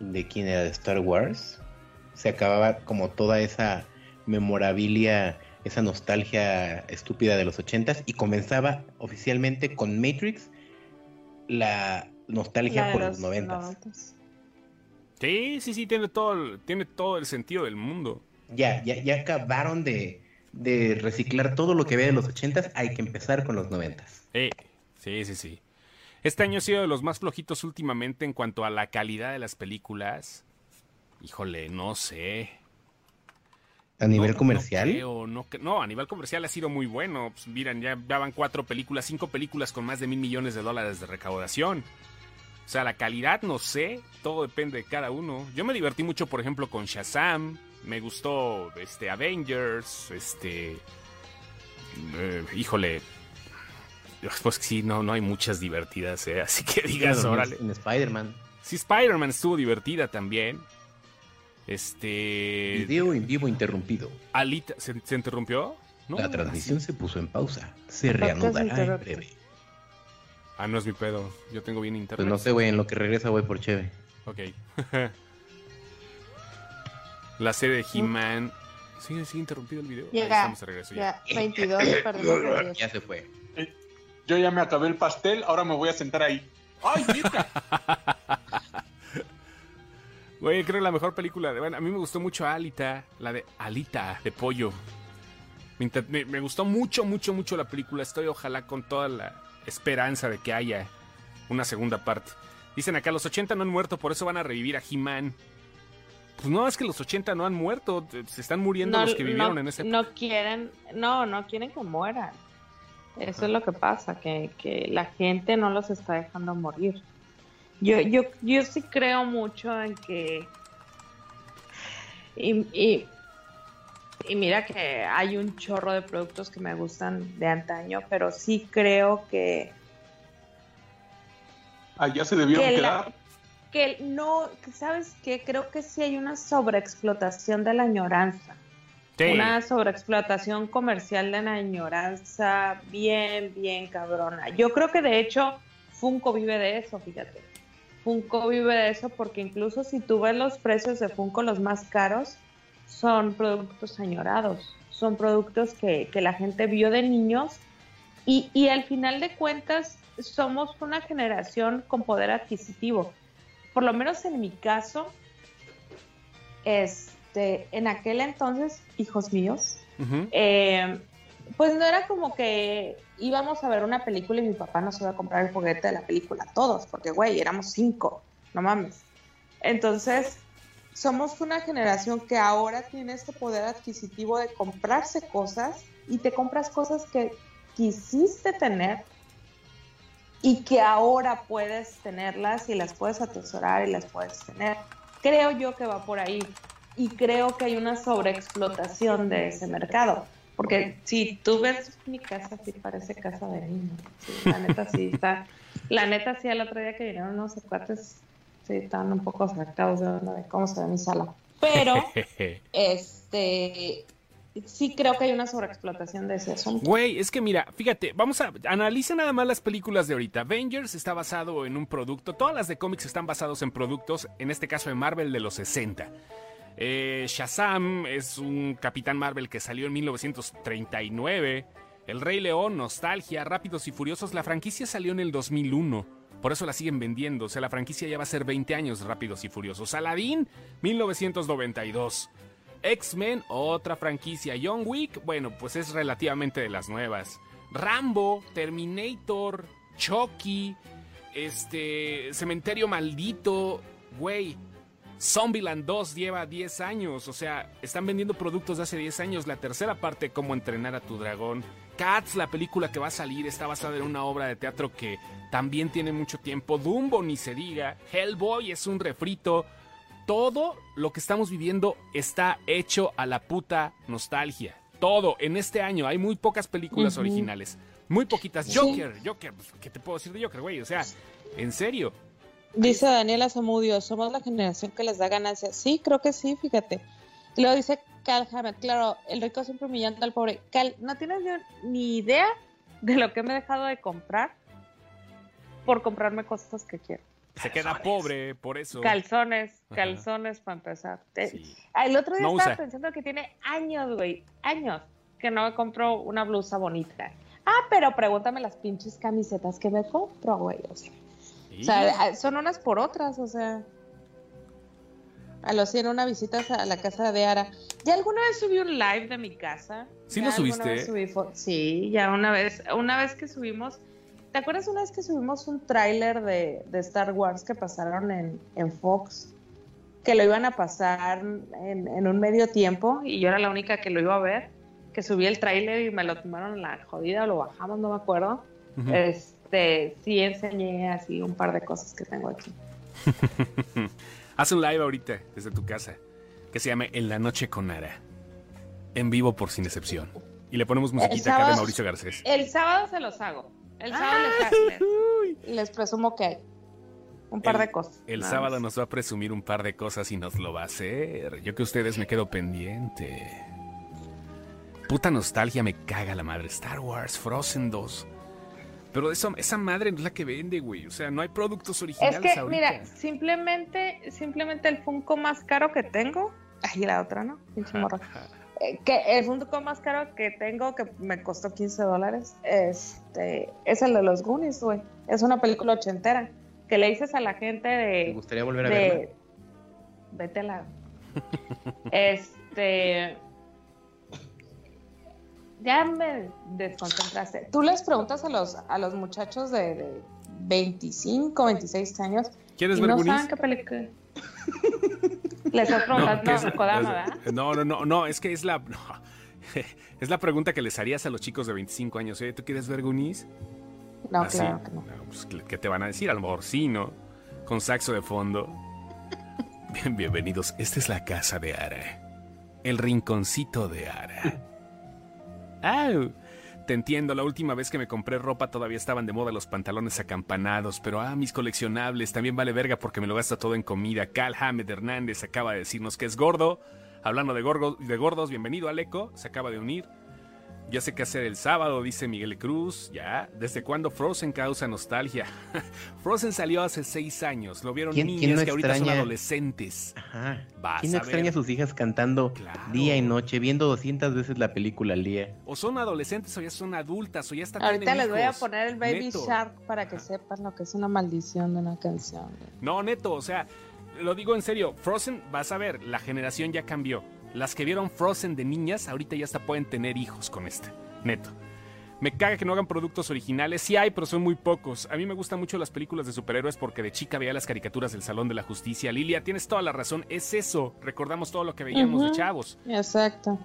de quién era de Star Wars se acababa como toda esa memorabilia, esa nostalgia estúpida de los ochentas y comenzaba oficialmente con Matrix la nostalgia La por los los noventas. noventas. Sí, sí, sí, tiene todo el, tiene todo el sentido del mundo. Ya, ya, ya acabaron de, de reciclar todo lo que había de los ochentas, hay que empezar con los noventas. Eh, sí, sí, sí. Este año ha sido de los más flojitos últimamente en cuanto a la calidad de las películas. Híjole, no sé. A nivel No, comercial. No, creo, no, no, a nivel comercial ha sido muy bueno. Pues miran, ya, ya van cuatro películas, cinco películas con más de mil millones de dólares de recaudación. O sea, la calidad, no sé, todo depende de cada uno. Yo me divertí mucho, por ejemplo, con Shazam. Me gustó este Avengers, este. eh, híjole. Pues sí, no, no hay muchas divertidas, ¿eh? Así que digas, Claro, órale. En Spider-Man. Sí, Spider-Man estuvo divertida también. Este. Video en vivo interrumpido. Alita, ¿se, se interrumpió? No, La transmisión se puso en pausa. Se reanudará en breve. Ah, no es mi pedo. Yo tengo bien internet. Pues no sé, güey, en lo que regresa voy por Cheve. Ok. La serie de He-Man. ¿Sigue, sigue interrumpido el video? Ahí Llega. estamos de regreso ya. Ya, 22, perdemos por 10. Ya se fue. Yo ya me acabé el pastel, ahora me voy a sentar ahí. ¡Ay, mira! Güey, creo que la mejor película. De, bueno, a mí me gustó mucho Alita. La de Alita, de pollo. Me- me gustó mucho, mucho, mucho la película. Estoy ojalá con toda la esperanza de que haya una segunda parte. Dicen acá, los 80 no han muerto, por eso van a revivir a He-Man. Pues no, es que los 80 no han muerto. Se están muriendo los que vivieron no, en ese no quieren, no, no quieren que mueran. Eso es lo que pasa, que, que la gente no los está dejando morir. Yo, yo, yo sí creo mucho en que y, y, y mira que hay un chorro de productos que me gustan de antaño, pero sí creo que Allá se debieron Que la- quedar. Que no, ¿sabes qué? Creo que sí hay una sobreexplotación de la añoranza. Sí. Una sobreexplotación comercial de la añoranza bien, bien cabrona. Yo creo que de hecho Funko vive de eso, fíjate. Funko vive de eso porque incluso si tú ves los precios de Funko, los más caros, son productos añorados. Son productos que, que la gente vio de niños y, y al final de cuentas somos una generación con poder adquisitivo. Por lo menos en mi caso, este, en aquel entonces, hijos míos, eh, pues no era como que íbamos a ver una película y mi papá nos iba a comprar el juguete de la película, todos, porque güey, éramos cinco, no mames. Entonces, somos una generación que ahora tiene este poder adquisitivo de comprarse cosas y te compras cosas que quisiste tener y que ahora puedes tenerlas y las puedes atesorar y las puedes tener. Creo yo que va por ahí y creo que hay una sobreexplotación de ese mercado. Porque si tú ves mi casa, sí parece casa de niño. Sí, la neta sí está. La neta sí, el otro día que vinieron unos cuates, sí estaban un poco sacados de de cómo se ve mi sala. Pero, este, sí creo que hay una sobreexplotación de ese asunto. Güey, es que mira, fíjate, vamos a analiza nada más las películas de ahorita. Avengers está basado en un producto, todas las de cómics están basados en productos, en este caso de Marvel de los 60. Eh, Shazam es un Capitán Marvel que salió en 1939. El Rey León, Nostalgia, Rápidos y Furiosos, la franquicia salió en el 2001. Por eso la siguen vendiendo. O sea, la franquicia ya va a ser 20 años Rápidos y Furiosos. Aladdin, 1992. X-Men, otra franquicia. John Wick, bueno, pues es relativamente de las nuevas. Rambo, Terminator, Chucky, este, Cementerio Maldito, güey. Zombieland 2 lleva 10 años, o sea, están vendiendo productos de hace 10 años. La tercera parte, Cómo entrenar a tu dragón. Cats, la película que va a salir, está basada en una obra de teatro que también tiene mucho tiempo. Dumbo, ni se diga. Hellboy es un refrito. Todo lo que estamos viviendo está hecho a la puta nostalgia. Todo, en este año hay muy pocas películas originales. Muy poquitas. Sí. Joker, Joker, pues, ¿qué te puedo decir de Joker, güey? O sea, en serio. Dice Daniela Zamudio, somos la generación que les da ganancias. Sí, creo que sí, fíjate. Y luego dice Cal Hammett, claro, el rico siempre humillando al pobre. Cal, no tienes ni idea de lo que me he dejado de comprar por comprarme cosas que quiero. Se queda pobre, por eso. Calzones, Ajá. calzones para empezar. Sí. El otro día No estaba usa. pensando que tiene años, güey, años que no me compro una blusa bonita. Ah, pero pregúntame las pinches camisetas que me compro, güey. O sea, Sí. o sea, ah, son unas por otras, o sea. A los 100 una visita a la casa de Ara. Ya alguna vez subí un live de mi casa. ¿Sí lo subiste? subí sí, ya una vez, una vez que subimos. ¿Te acuerdas una vez que subimos un tráiler de, de Star Wars que pasaron en, en Fox? que lo iban a pasar en, en un medio tiempo y yo era la única que lo iba a ver, que subí el tráiler y me lo tomaron la jodida o lo bajamos, no me acuerdo. Este, sí enseñé así un par de cosas que tengo aquí. Haz un live ahorita desde tu casa que se llame En la noche con Ara. En vivo por sin excepción. Y le ponemos musiquita acá de Mauricio Garcés. El sábado se los hago. El sábado les, les, les presumo que hay un par El- de cosas. El sábado nos va a presumir un par de cosas y nos lo va a hacer. Yo que ustedes me quedo pendiente. Puta nostalgia me caga la madre. Star Wars, Frozen 2. Pero eso, esa madre no es la que vende, güey. O sea, no hay productos Es originales que, ahorita. mira, simplemente, simplemente el Funko más caro que tengo. Ay, la otra, ¿no? Que el Funko más caro que tengo, que me costó 15 dólares, este, es el de los Goonies, güey. Es una película ochentera. Que le dices a la gente ¿Te de. gustaría volver a verla? de vete a la. este. Ya me desconcentraste. Tú les preguntas a los, a los muchachos de, de 25, 26 años ¿Quieres y ver no Goonies? saben qué película. Les estás preguntando, es- no, Kodama, ¿verdad? no, no, no, no, es que es la. no. es la pregunta que les harías a los chicos de 25 años. ¿eh? ¿Tú quieres ver Goonies? No, Así. claro que no. pues, ¿qué- ¿Qué te van a decir? A lo mejor sí, ¿no? Con saxo de fondo. Bien, bienvenidos. Esta es la casa de Ara. El rinconcito de Ara. ¡Au! Te entiendo, la última vez que me compré ropa todavía estaban de moda los pantalones acampanados, pero ah, mis coleccionables también vale verga porque me lo gasto todo en comida. Cal Hamed Hernández acaba de decirnos que es gordo. Hablando de, de gordos, bienvenido Aleco, se acaba de unir. Ya sé qué hacer el sábado, dice Miguel Cruz. Ya, ¿desde cuándo Frozen causa nostalgia? Frozen salió hace seis años. Lo vieron ¿Quién- niñas quién no que ahorita son adolescentes. Ajá. Vas ¿Quién no a extraña ver. a sus hijas cantando Claro. día y noche, viendo 200 veces la película al día? O son adolescentes o ya son adultas o ya están Ahorita tienen les voy a poner el Baby Neto. Shark para que sepan lo que es una maldición de una canción. No, neto, o sea, lo digo en serio. Frozen, vas a ver, la generación ya cambió. Las que vieron Frozen de niñas, ahorita ya hasta pueden tener hijos con este. Neto. Me caga que no hagan productos originales. Sí hay, pero son muy pocos. A mí me gustan mucho las películas de superhéroes porque de chica veía las caricaturas del Salón de la Justicia. Lilia, tienes toda la razón. Es eso. Recordamos todo lo que veíamos de chavos. Exacto.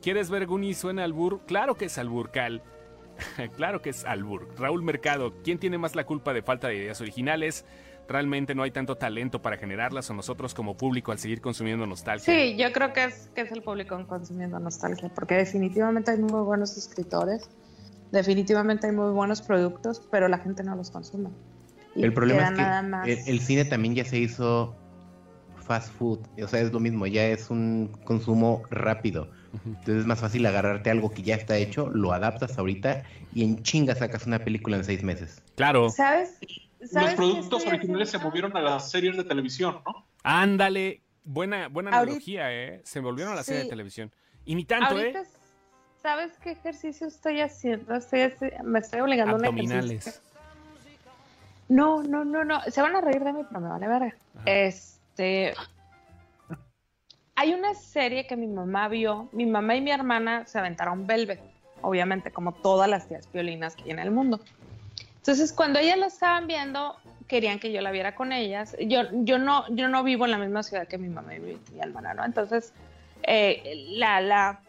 ¿Quieres ver Goonies suena albur? Claro que es albur, Cal. claro que es albur. Raúl Mercado, ¿quién tiene más la culpa de falta de ideas originales? Realmente no hay tanto talento para generarlas o nosotros como público al seguir consumiendo nostalgia. Sí, yo creo que es, que es el público en consumiendo nostalgia, porque definitivamente hay muy buenos escritores, definitivamente hay muy buenos productos, pero la gente no los consume. Y El problema es que nada más. el, el cine también ya se hizo fast food, o sea, es lo mismo, ya es un consumo rápido. Entonces es más fácil agarrarte algo que ya está hecho, lo adaptas ahorita y en chinga sacas una película en seis meses. Claro. ¿Sabes? Los ¿Sabes qué productos originales se movieron a las series de televisión, ¿no? Ándale. Buena, buena Ahorita- analogía, ¿eh? Se volvieron a la serie de Sí. televisión. Y ni tanto, Ahorita, ¿eh? ¿sabes qué ejercicio estoy haciendo? Estoy me estoy obligando a un ejercicio. Abdominales. No, no, no, no. Se van a reír de mí, pero me vale verga. Este. Hay una serie que mi mamá vio. Mi mamá y mi hermana se aventaron Velvet, obviamente, como todas las tías violinas que hay en el mundo. Entonces, cuando ellas la estaban viendo, querían que yo la viera con ellas. Yo, yo, no, yo no vivo en la misma ciudad que mi mamá y mi, hermana, ¿no? Entonces, eh, la, la,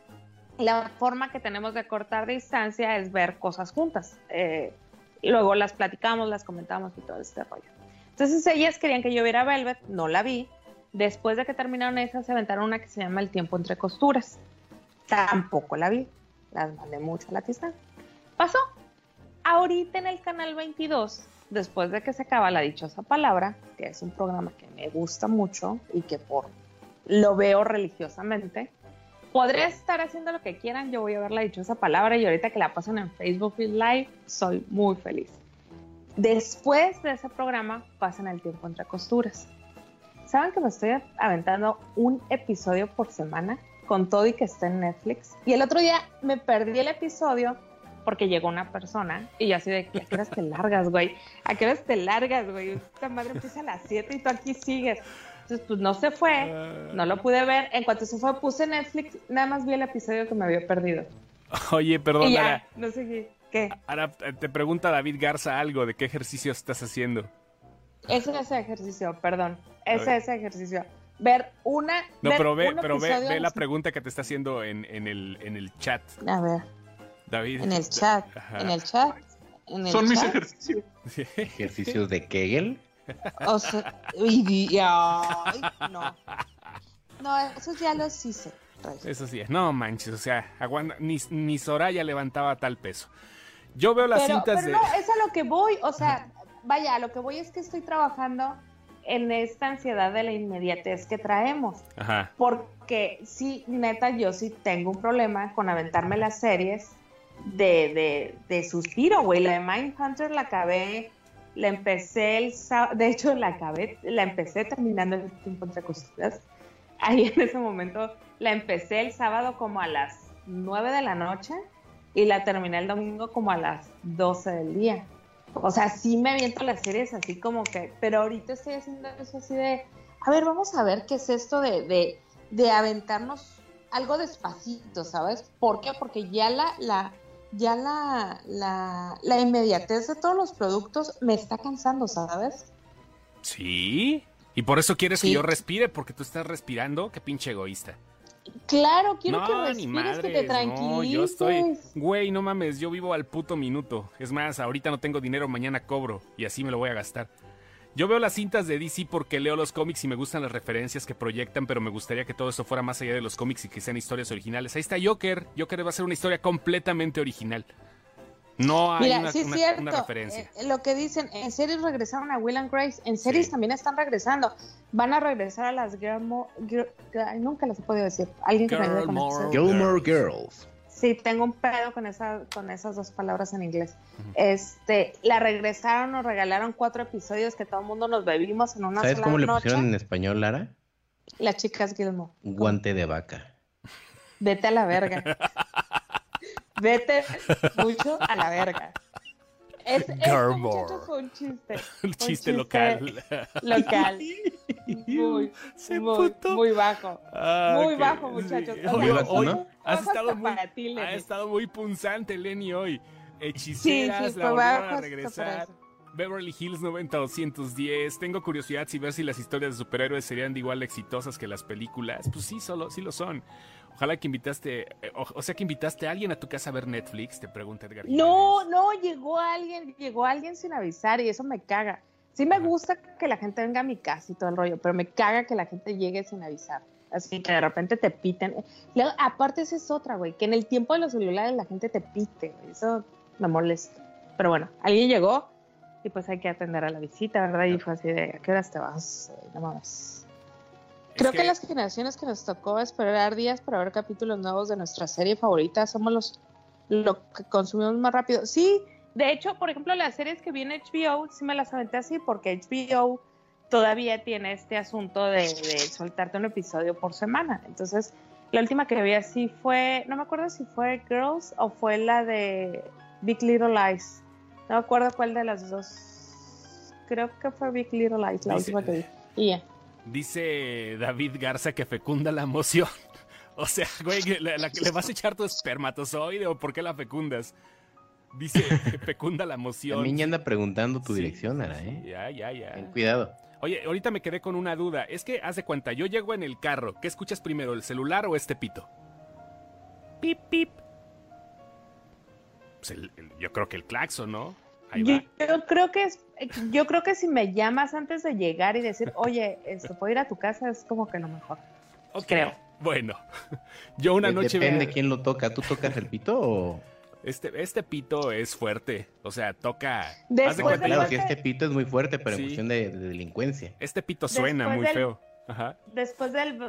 la forma que tenemos de cortar distancia es ver cosas juntas. Eh, luego las platicamos, las comentamos y todo este rollo. Entonces ellas querían que yo viera Velvet, no la vi. Después de que terminaron esas, se aventaron una que se llama El tiempo entre costuras. Tampoco la vi. Las mandé mucho a la tiza. Pasó. Ahorita en el canal 22, después de que se acaba La Dichosa Palabra, que es un programa que me gusta mucho y que por lo veo religiosamente, podré estar haciendo lo que quieran, yo voy a ver La Dichosa Palabra y ahorita que la pasan en Facebook Live, soy muy feliz. Después de ese programa, pasan el tiempo entre costuras. ¿Saben que me estoy aventando un episodio por semana con todo y que está en Netflix? Y el otro día me perdí el episodio porque llegó una persona y yo así de, ¿a qué horas te largas, güey? ¿A qué horas te largas, güey? Esta madre empieza a las 7 y tú aquí sigues. Entonces, pues no se fue, no lo pude ver. En cuanto se fue, puse Netflix, nada más vi el episodio que me había perdido. Oye, perdón, y ya, Ara. no seguí. ¿Qué? Ahora te pregunta David Garza algo de qué ejercicio estás haciendo. Ese es ese ejercicio, perdón. Ese es ese ejercicio. ver una. No, ver pero ve, pero ve, ve la pregunta que te está haciendo en, en el, en el chat, A ver, David. en el chat. Ajá. En el chat. En el Son mis chat. ejercicios. Ejercicios de Kegel. O sea, y ay, no. No, esos ya los hice. Rey. Eso sí, es. no manches, o sea, aguanta, ni, ni Soraya levantaba tal peso. Yo veo las pero, cintas pero de... no, es a lo que voy, o sea, vaya, a lo que voy es que estoy trabajando en esta ansiedad de la inmediatez que traemos. Ajá. Porque sí, neta, yo sí tengo un problema con aventarme las series de, de, de suspiro, güey. La de Mindhunter la acabé, la empecé el sábado, de hecho la acabé, la empecé terminando el tiempo entre costuras. Ahí en ese momento la empecé el sábado como a las 9 de la noche y la terminé el domingo como a las 12 del día. O sea, sí me aviento las series así como que, pero ahorita estoy haciendo eso así de, a ver, vamos a ver qué es esto de, de, de aventarnos algo despacito, ¿sabes? ¿Por qué? Porque ya la, la, ya la, la, la inmediatez de todos los productos me está cansando, ¿sabes? Sí. Y por eso quieres que yo respire, porque tú estás respirando. Qué pinche egoísta. Claro, quiero no, que ni respires, que te tranquilices. no, yo estoy... Güey, no mames, yo vivo al puto minuto. Es más, ahorita no tengo dinero, mañana cobro. Y así me lo voy a gastar. Yo veo las cintas de DC porque leo los cómics y me gustan las referencias que proyectan, pero me gustaría que todo esto fuera más allá de los cómics y que sean historias originales. Ahí está Joker. Joker va a ser una historia completamente original. No hay Mira, una, sí es una- cierto. una referencia. eh, lo que dicen, en series regresaron a Will and Grace, en series Sí. también están regresando. Van a regresar a las Gilmore, nunca las he podido decir. Alguien que me ayude con. Gilmore Girls. Sí, tengo un pedo con esa, con esas dos palabras en inglés. Este, la regresaron, nos regalaron cuatro episodios que todo el mundo nos bebimos en una ¿Sabes sola cómo le noche. pusieron en español, Lara? Las chicas Gilmore. Guante de vaca. Vete a la verga. Vete mucho a la verga. Es, muchachos, fue un chiste. El chiste chiste. local. Local. Muy, Se muy, muy bajo. Ah, Muy ok, bajo, sí. muchachos. Hoy, hoy ¿no? has estado muy, ti, ha estado muy punzante, Lenny, hoy. Sí, Hechiceras, sí, la fue volvieron a regresar. Beverly Hills 90210. Tengo curiosidad si ver si las historias de superhéroes serían de igual de exitosas que las películas. Pues sí, solo, sí lo son. Ojalá que invitaste, eh, o, o sea que invitaste a alguien a tu casa a ver Netflix, te pregunta Edgar. No, Jiménez. no, llegó alguien, llegó alguien sin avisar y eso me caga. Sí me gusta que la gente venga a mi casa y todo el rollo, pero me caga que la gente llegue sin avisar. Así que de repente te piten. Luego, aparte esa es otra, güey, que en el tiempo de los celulares la gente te pite. Eso me molesta. Pero bueno, alguien llegó y pues hay que atender a la visita, ¿verdad? Y fue así de, ¿a qué horas te vas? No mames. Creo que... las generaciones que nos tocó esperar días para ver capítulos nuevos de nuestra serie favorita somos los lo que consumimos más rápido. Sí, de hecho, por ejemplo, las series que viene HBO, sí me las aventé así porque HBO todavía tiene este asunto de, de soltarte un episodio por semana. Entonces, la última que vi así fue, no me acuerdo si fue Girls o fue la de Big Little Lies. No me acuerdo cuál de las dos. Creo que fue Big Little Lies, la última que vi. Y ya. Dice David Garza que fecunda la emoción. O sea, güey, que la- la- ¿le vas a echar tu espermatozoide o por qué la fecundas? Dice, fecunda la emoción. También ya anda preguntando tu Sí. dirección, Lara, ¿eh? Ya, ya, ya. Ten cuidado. Oye, ahorita me quedé con una duda. Es que, haz de cuenta, yo llego en el carro. ¿Qué escuchas primero, el celular o este pito? Pip, pip. Pues el- el- yo creo que el claxon, ¿no? Yo, creo que es, yo creo que si me llamas antes de llegar y decir, oye, esto puedo ir a tu casa, es como que lo mejor. Ok, creo. Bueno, yo una De- noche... Depende vi- quién lo toca. ¿Tú tocas el pito o...? Este, este pito es fuerte. O sea, toca... Después cuenta, de Claro, si que- este pito es muy fuerte, pero Sí. en cuestión de, de delincuencia. Este pito suena Después muy del- feo. Ajá. Después del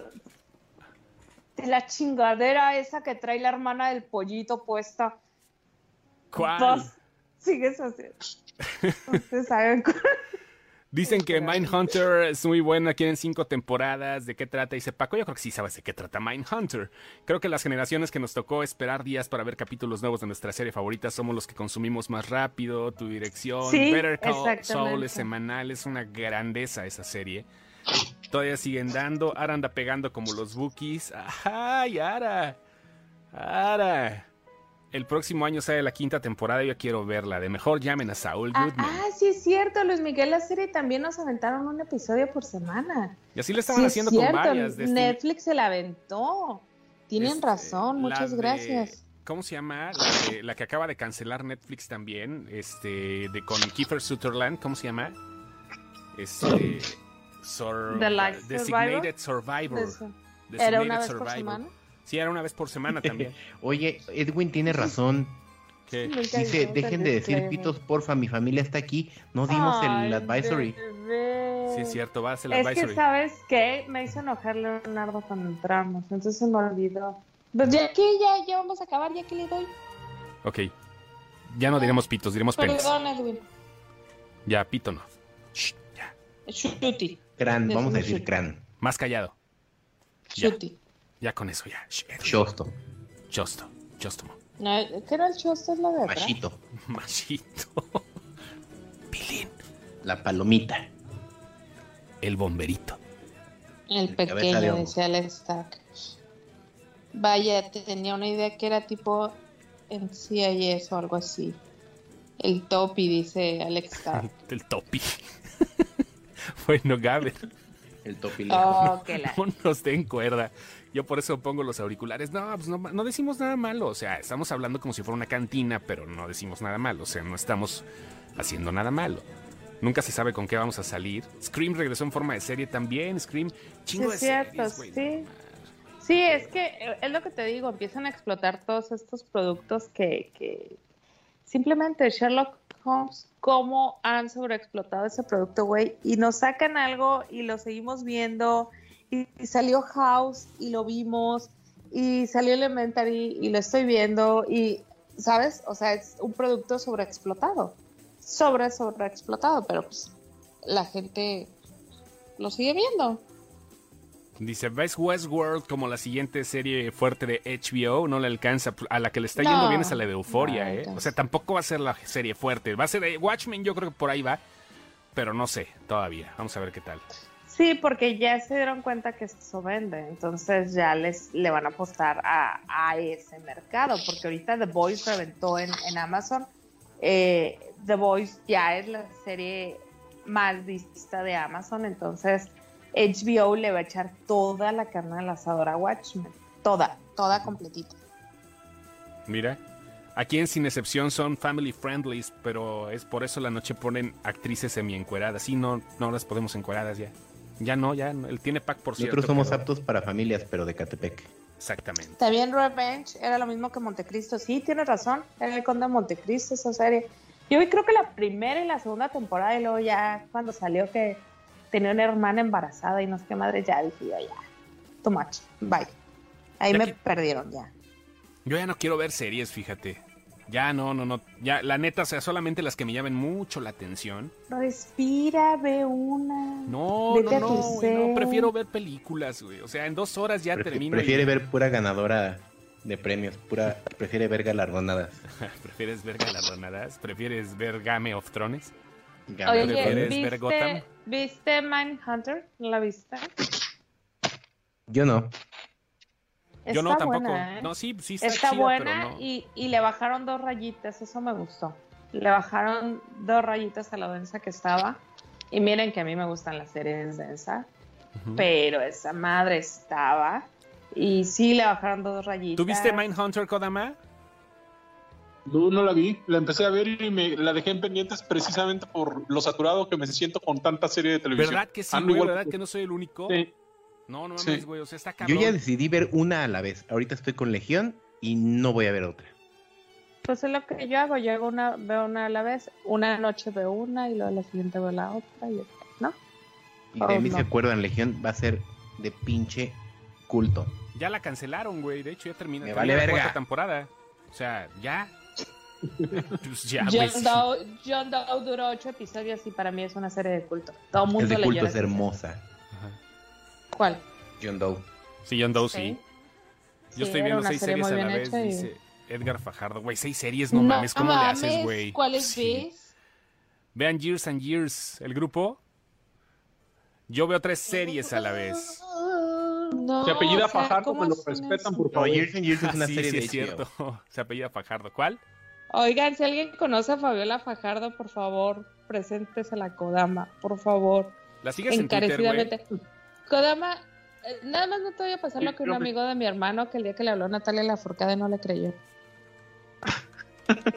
de la chingadera esa que trae la hermana del pollito puesta, ¿Cuál? Sigues así. Ustedes saben. Dicen que Mindhunter es muy buena, quieren cinco temporadas. ¿De qué trata? Dice Paco, yo creo que sí sabes de qué trata Mindhunter. Creo que las generaciones que nos tocó esperar días para ver capítulos nuevos de nuestra serie favorita somos los que consumimos más rápido. Tu dirección, Sí, Better Call. Saul es semanal, es una grandeza esa serie. Todavía siguen dando, Ara anda pegando como los bookies. ¡Ay, Ara! ¡Ara! El próximo año sale la quinta temporada y yo quiero verla. De mejor llamen a Saul Ah, Goodman. ah, sí es cierto, Luis Miguel, la serie también nos aventaron un episodio por semana. Y así lo estaban Sí, haciendo es con cierto, varias. de este- Netflix se la aventó. Tienen este, razón, muchas de- gracias. ¿Cómo se llama? La que, la que acaba de cancelar Netflix también, este, de con Kiefer Sutherland, ¿cómo se llama? Este, Sur- The Life Designated Survivor. Eso. Designated ¿Era una vez por Survivor. semana? Sí, era una vez por semana también. Oye, Edwin tiene razón. Nunca Dice, dejen de decir pitos, porfa, mi familia está aquí. No dimos Ay, el advisory. bebé. Sí, es cierto, va a ser el Es advisory. que, ¿sabes qué? Me hizo enojar Leonardo cuando entramos, entonces se me olvidó. Pues ya que ya, ya vamos a acabar, ya que le doy. Ok. Ya no diremos pitos, diremos penes. Perdón, Edwin. Ya, pito no. Shh, ya. Shuti. Cran, vamos a decir cran. Más callado. Ya. Shuti. Ya con eso, ya. Chosto, Chosto. Chostomo. No, ¿Qué era el chosto? Es la de atrás. machito, Machito. Pilín. la palomita. El bomberito. El pequeño, decía Alex Stark. Vaya, tenía una idea que era tipo en CIS o algo así. El topi, dice Alex Stark. El topi. bueno, Gaber, El topilejo. Oh, que la... no nos den cuerda. Yo por eso pongo los auriculares. No, pues no, no decimos nada malo. O sea, estamos hablando como si fuera una cantina, pero no decimos nada malo. O sea, no estamos haciendo nada malo. Nunca se sabe con qué vamos a salir. Scream regresó en forma de serie también. Scream, chingo Sí, de cierto, series, sí. Sí, es que eh, es lo que te digo, empiezan a explotar todos estos productos que, que simplemente Sherlock Holmes, cómo han sobreexplotado ese producto, güey, y nos sacan algo y lo seguimos viendo, y, y salió House y lo vimos, y salió Elementary y lo estoy viendo, y, ¿sabes? O sea, es un producto sobreexplotado, sobre, sobreexplotado, pero pues la gente lo sigue viendo. Dice, ¿ves Westworld como la siguiente serie fuerte de HBO? No le alcanza. A la que le está yendo bien es a la de Euforia, no, ¿eh? O sea, tampoco va a ser la serie fuerte. Va a ser eh, Watchmen, yo creo que por ahí va. Pero no sé, todavía. Vamos a ver qué tal. Sí, porque ya se dieron cuenta que eso vende, entonces ya les le van a apostar a, a ese mercado, porque ahorita The Voice reventó en, en Amazon. Eh, The Voice ya es la serie más vista de Amazon, entonces HBO le va a echar toda la carne al asador a Watchmen, toda, toda completita. Mira. Aquí en Sin Excepción son family friendly, pero es por eso la noche ponen actrices semi-encueradas. Sí, no, no las podemos encueradas ya. Ya no, ya. no. Él tiene pack por cierto. Nosotros somos pero- aptos para familias, pero de Catepec. Exactamente. También Revenge era lo mismo que Montecristo. Sí, tienes razón. Era el Conde de Montecristo esa serie. Yo vi creo que la primera y la segunda temporada y luego ya cuando salió que tenía una hermana embarazada y no sé qué madre, ya dije yo ya. Too much. Bye. Ahí Ya me que- perdieron ya. Yo ya no quiero ver series, fíjate. Ya no, no, no. Ya, la neta, o sea, solamente las que me llamen mucho la atención. Respira, ve una. No, Vete no, no, güey, prefiero ver películas, güey. O sea, en dos horas ya Prefi- termino. y- prefiere ver pura ganadora de premios, pura, prefiere ver galardonadas. ¿Prefieres ver galardonadas? ¿Prefieres ver Game of Thrones? Galardonadas. Oye, ¿Prefieres ver Gotham? ¿viste, ¿viste Mindhunter? ¿No la viste? Yo no. Yo no Está tampoco. buena, ¿eh? No, sí, sí está, Está chida, buena pero no. y, y le bajaron dos rayitas, eso me gustó. Le bajaron dos rayitas a la densa que estaba. Y miren que a mí me gustan las series densas, Ujú. pero esa madre estaba. Y sí le bajaron dos rayitas. ¿Tuviste Mindhunter, Kodama? No, no la vi, la empecé a ver y me la dejé en pendientes precisamente por lo saturado que me siento con tanta serie de televisión. ¿Verdad que sí, güey? igual ¿Verdad que que no soy el único? Sí. No, no Sí. mames, güey. O sea, está Yo cabrón. ya decidí ver una a la vez. Ahorita estoy con Legión y no voy a ver otra. Pues es lo que yo hago, yo hago una, veo una a la vez, una noche veo una y luego la siguiente veo la otra, y, ¿no? Y de Oh, mí no. se acuerdan, Legión va a ser de pinche culto. Ya la cancelaron, güey. De hecho, ya terminó vale la verga. cuarta temporada. O sea, ya. Pues ya. John Doe, John Doe duró ocho episodios y para mí es una serie de culto. Todo el mundo Es de culto, es serie. hermosa. ¿Cuál? John Doe. Sí, John Doe, sí. Sí, Yo estoy viendo seis serie series a la vez, y- dice Edgar Fajardo. Güey, seis series, no, mames, ¿cómo le haces, mames, güey? ¿Cuáles Sí. ves? Vean Years and Years, el grupo. Yo veo tres series a la vez. No, Si apellida o sea, Fajardo, ¿cómo me lo respetan, por No, favor. Years and Years es una Ah, sí, serie sí, de es cierto. Se apellida Fajardo. ¿Cuál? Oigan, si alguien conoce a Fabiola Fajardo, por favor, preséntese a la Kodama, por favor. ¿La sigues en Twitter, güey? Kodama, eh, nada más no te voy a pasar Sí, lo que un me- amigo de mi hermano que el día que le habló Natalia Lafourcade no le creyó.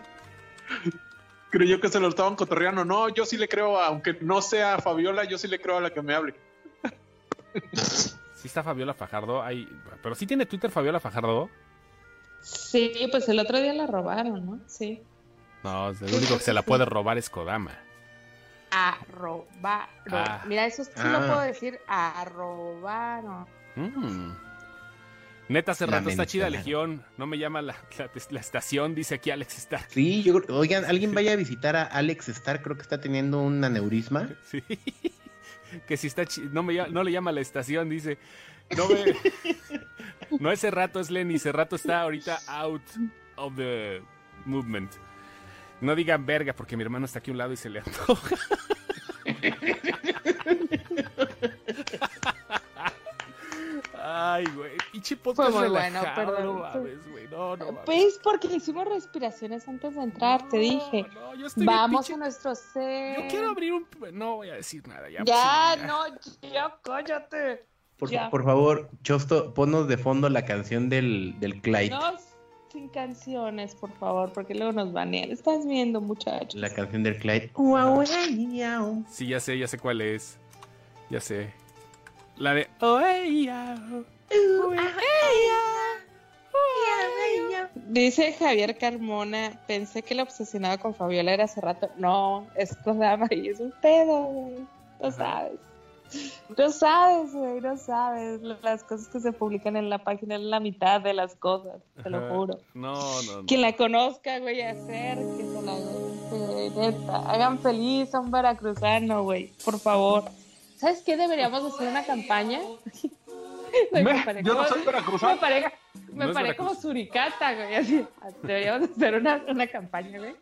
Creyó que se lo estaban cotorreando. No, yo sí le creo, a- aunque no sea Fabiola, yo sí le creo a la que me hable. Sí está Fabiola Fajardo. Hay... Pero sí tiene Twitter Fabiola Fajardo. Sí, pues el otro día la robaron, ¿no? Sí. No, el único que se la puede robar es Kodama. Arrobaron. Ah. Mira, eso sí Ah. lo puedo decir. Arrobaron. Mm. Neta, hace rato está chida. Legión. No me llama la, la- la estación, dice aquí Alex Stark. Sí, yo creo- oigan, alguien vaya a visitar a Alex Starr, creo que está teniendo un aneurisma. Sí. Que si está no, me, llama- no le llama la estación, dice. No me. no es Cerrato, es Lenny. Cerrato está ahorita out of the movement. No digan verga porque mi hermano está aquí a un lado y se le antoja. Ay, güey. Pinche podcast Fue muy bueno, perdón. No mames, güey. No, no mames. Pues porque hicimos respiraciones antes de entrar, te dije. no, yo estoy bien Vamos pinche- a nuestro set. Yo quiero abrir un. No voy a decir nada. Ya, Ya, pues, no, ya, cállate. Por, Ya. por favor, Chosto, ponnos de fondo la canción del, del Clyde. No, sin canciones, por favor, porque luego nos banean. Estás viendo, muchachos. La canción del Clyde. Sí, ya sé, ya sé cuál es. Ya sé. La de. Dice Javier Carmona, pensé que el obsesionado con Fabiola era hace rato. No, es Kodama y es un pedo, Ajá. sabes. No sabes, güey, no sabes. Las cosas que se publican en la página es la mitad de las cosas, te lo juro. No, no, no. Quien la conozca, güey, acérquese, la güey, neta. Hagan feliz a un veracruzano, güey, por favor. ¿Sabes qué? Deberíamos hacer una campaña. Me paré yo no como- soy me veracruzano. paré, me No paré como suricata, güey. Así. Deberíamos hacer una, una campaña, güey.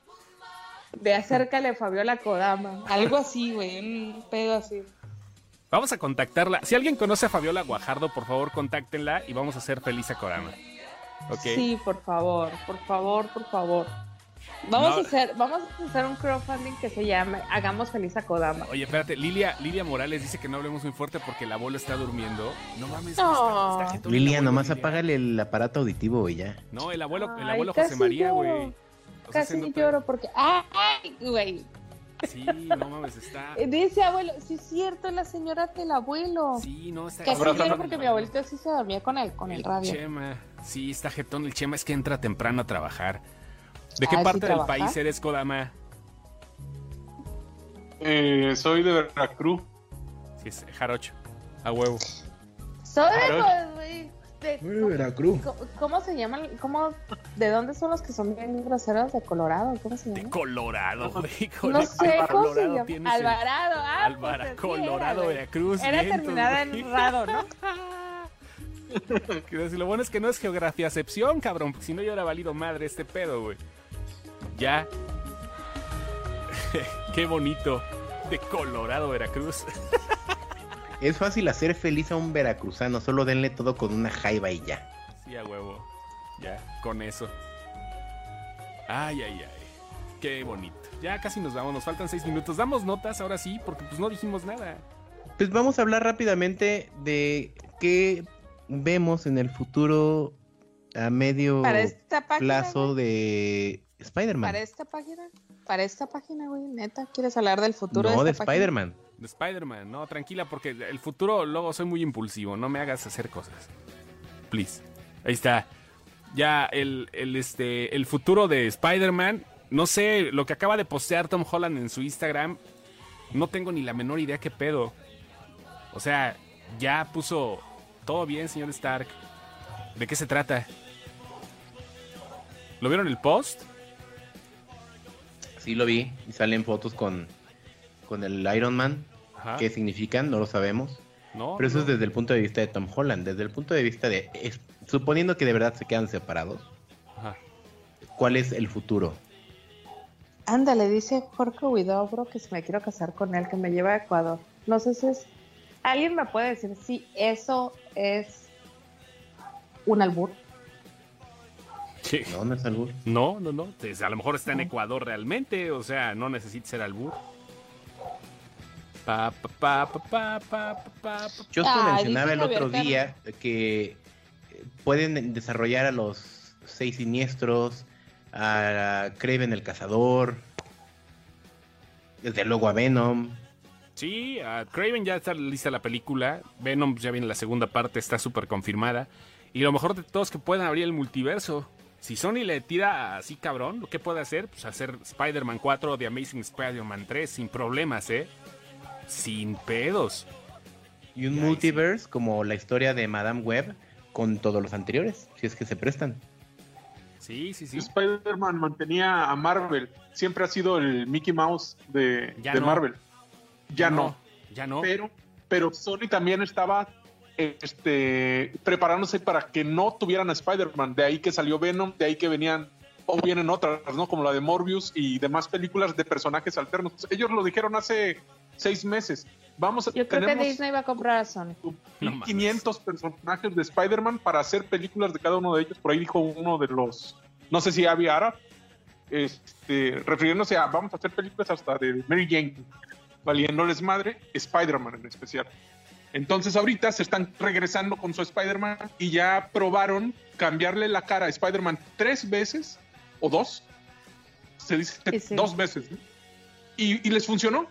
De acércale a Fabiola Kodama. Algo así, güey. Un pedo así. Vamos a contactarla. Si alguien conoce a Fabiola Guajardo, por favor, contáctenla y vamos a hacer feliz a Korama. Ok. Sí, por favor, por favor, por favor. Vamos No. a hacer, vamos a hacer un crowdfunding que se llame Hagamos feliz a Kodama. Oye, espérate, Lilia, Lilia Morales dice que no hablemos muy fuerte porque el abuelo está durmiendo. No mames, No. está- está Lilia, nomás Lilia. apágale el aparato auditivo y ya. No, el abuelo, el abuelo José María, güey. O sea, Casi lloro porque. ¡Ay, güey! Sí, no mames, está. Dice abuelo, sí es cierto, la señora del abuelo. Sí, no, está. Casi al porque mi abuelo. abuelito sí se dormía con el, con el radio. Chema. Sí, está jetón el Chema. Es que entra temprano a trabajar. ¿De qué Ah, ¿sí parte del trabaja? país eres, Kodama? Eh, soy de Veracruz. Sí, es Jarocho. A huevo. Soy de. Güey, de- Veracruz. ¿cómo, cómo se llaman? ¿Cómo, ¿De dónde son los que son bien groseros? ¿De Colorado? ¿Cómo se De llama? Colorado, güey. No sé cómo se llama. Alvarado. Ah, pues así Colorado, era. Veracruz. Era vientos, terminada en rado, ¿no? Lo bueno es que no es geografía acepción, cabrón. porque Si no, yo hubiera valido madre este pedo, güey. Ya. Qué bonito. De Colorado, Veracruz. Es fácil hacer feliz a un veracruzano, solo denle todo con una jaiba y ya. Sí, a huevo. Ya, con eso. Ay, ay, ay. Qué bonito. Ya casi nos vamos, nos faltan seis minutos. Damos notas ahora sí, porque pues no dijimos nada. Pues vamos a hablar rápidamente de qué vemos en el futuro a medio Para esta página. plazo güey. de Spider-Man. Para esta página. Para esta página, güey. Neta, ¿quieres hablar del futuro No, de de? Spider-Man. De Spider-Man, no, tranquila, porque el futuro luego soy muy impulsivo. No me hagas hacer cosas. Please. Ahí está. Ya el, el, este, el futuro de Spider-Man. No sé, lo que acaba de postear Tom Holland en su Instagram. No tengo ni la menor idea qué pedo. O sea, ya puso todo bien, señor Stark. ¿De qué se trata? ¿Lo vieron el post? Sí lo vi y salen fotos con, con el Iron Man. Ajá. ¿Qué significan? No lo sabemos. No, Pero eso no. es desde el punto de vista de Tom Holland. Desde el punto de vista de... es- suponiendo que de verdad se quedan separados, Ajá. ¿cuál es el futuro? Ándale, dice Jorge Huidobro que si me quiero casar con él, que me lleva a Ecuador. No sé si es. ¿Alguien me puede decir si eso es un albur? Sí. No, no es albur. No, no, no. Pues, a lo mejor está en Ecuador realmente, o sea, no necesita ser albur. Pa, pa, pa, pa, pa, pa, pa, pa. Yo te Ay, mencionaba el otro Javier día que pueden desarrollar a los seis siniestros, a Kraven el cazador, desde luego a Venom. Sí, a Craven ya está lista la película. Venom ya viene la segunda parte, está súper confirmada. Y lo mejor de todo es que pueden abrir el multiverso. Si Sony le tira así cabrón, ¿lo que puede hacer? Pues hacer Spider-Man 4 o The Amazing Spider-Man 3 sin problemas, ¿eh? Sin pedos. Y un multiverse como la historia de Madame Web con todos los anteriores, si es que se prestan. Sí, sí, sí. Spider-Man mantenía a Marvel. Siempre ha sido el Mickey Mouse de, Ya de no. Marvel. Ya no. Ya no. Pero, pero Sony también estaba este, preparándose para que no tuvieran a Spider-Man. De ahí que salió Venom, de ahí que venían o vienen otras, ¿no? Como la de Morbius y demás películas de personajes alternos. Ellos lo dijeron hace seis meses. Vamos a Yo creo que tenemos Disney va a comprar a Sony. No mames. 500 personajes de Spider-Man para hacer películas de cada uno de ellos. Por ahí dijo uno de los, no sé si Avi Arab, este, refiriéndose a vamos a hacer películas hasta de Mary Jane, valiéndoles madre, Spider-Man en especial. Entonces ahorita se están regresando con su Spider-Man y ya probaron cambiarle la cara a Spider-Man tres veces o dos. Se dice Sí, sí. dos veces. ¿no? Y, y les funcionó.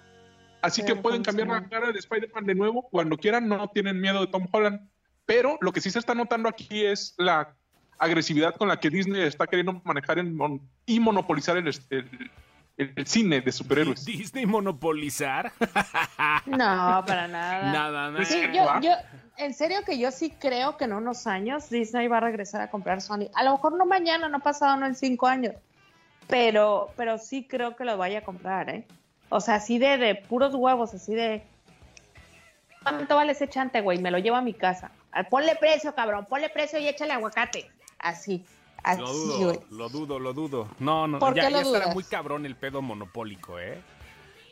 Así Sí, que pueden cambiar la cara de Spider-Man de nuevo cuando quieran, no tienen miedo de Tom Holland. Pero lo que sí se está notando aquí es la agresividad con la que Disney está queriendo manejar el mon- y monopolizar el, el- el- el cine de superhéroes. Disney monopolizar. No, para nada. Nada, nada. Sí, yo, yo, en serio que yo sí creo que en unos años Disney va a regresar a comprar Sony. A lo mejor no mañana, no pasado, no en cinco años. Pero, pero sí creo que lo vaya a comprar, ¿eh? O sea, así de, de puros huevos, así de. ¿Cuánto vale ese chante, güey? Me lo llevo a mi casa. Ah, Ponle precio, cabrón, ponle precio y échale aguacate. Así. Así, Lo güey. dudo, lo dudo, lo dudo. No, no, ¿Por ya, qué lo ya estará muy cabrón el pedo monopólico, ¿eh?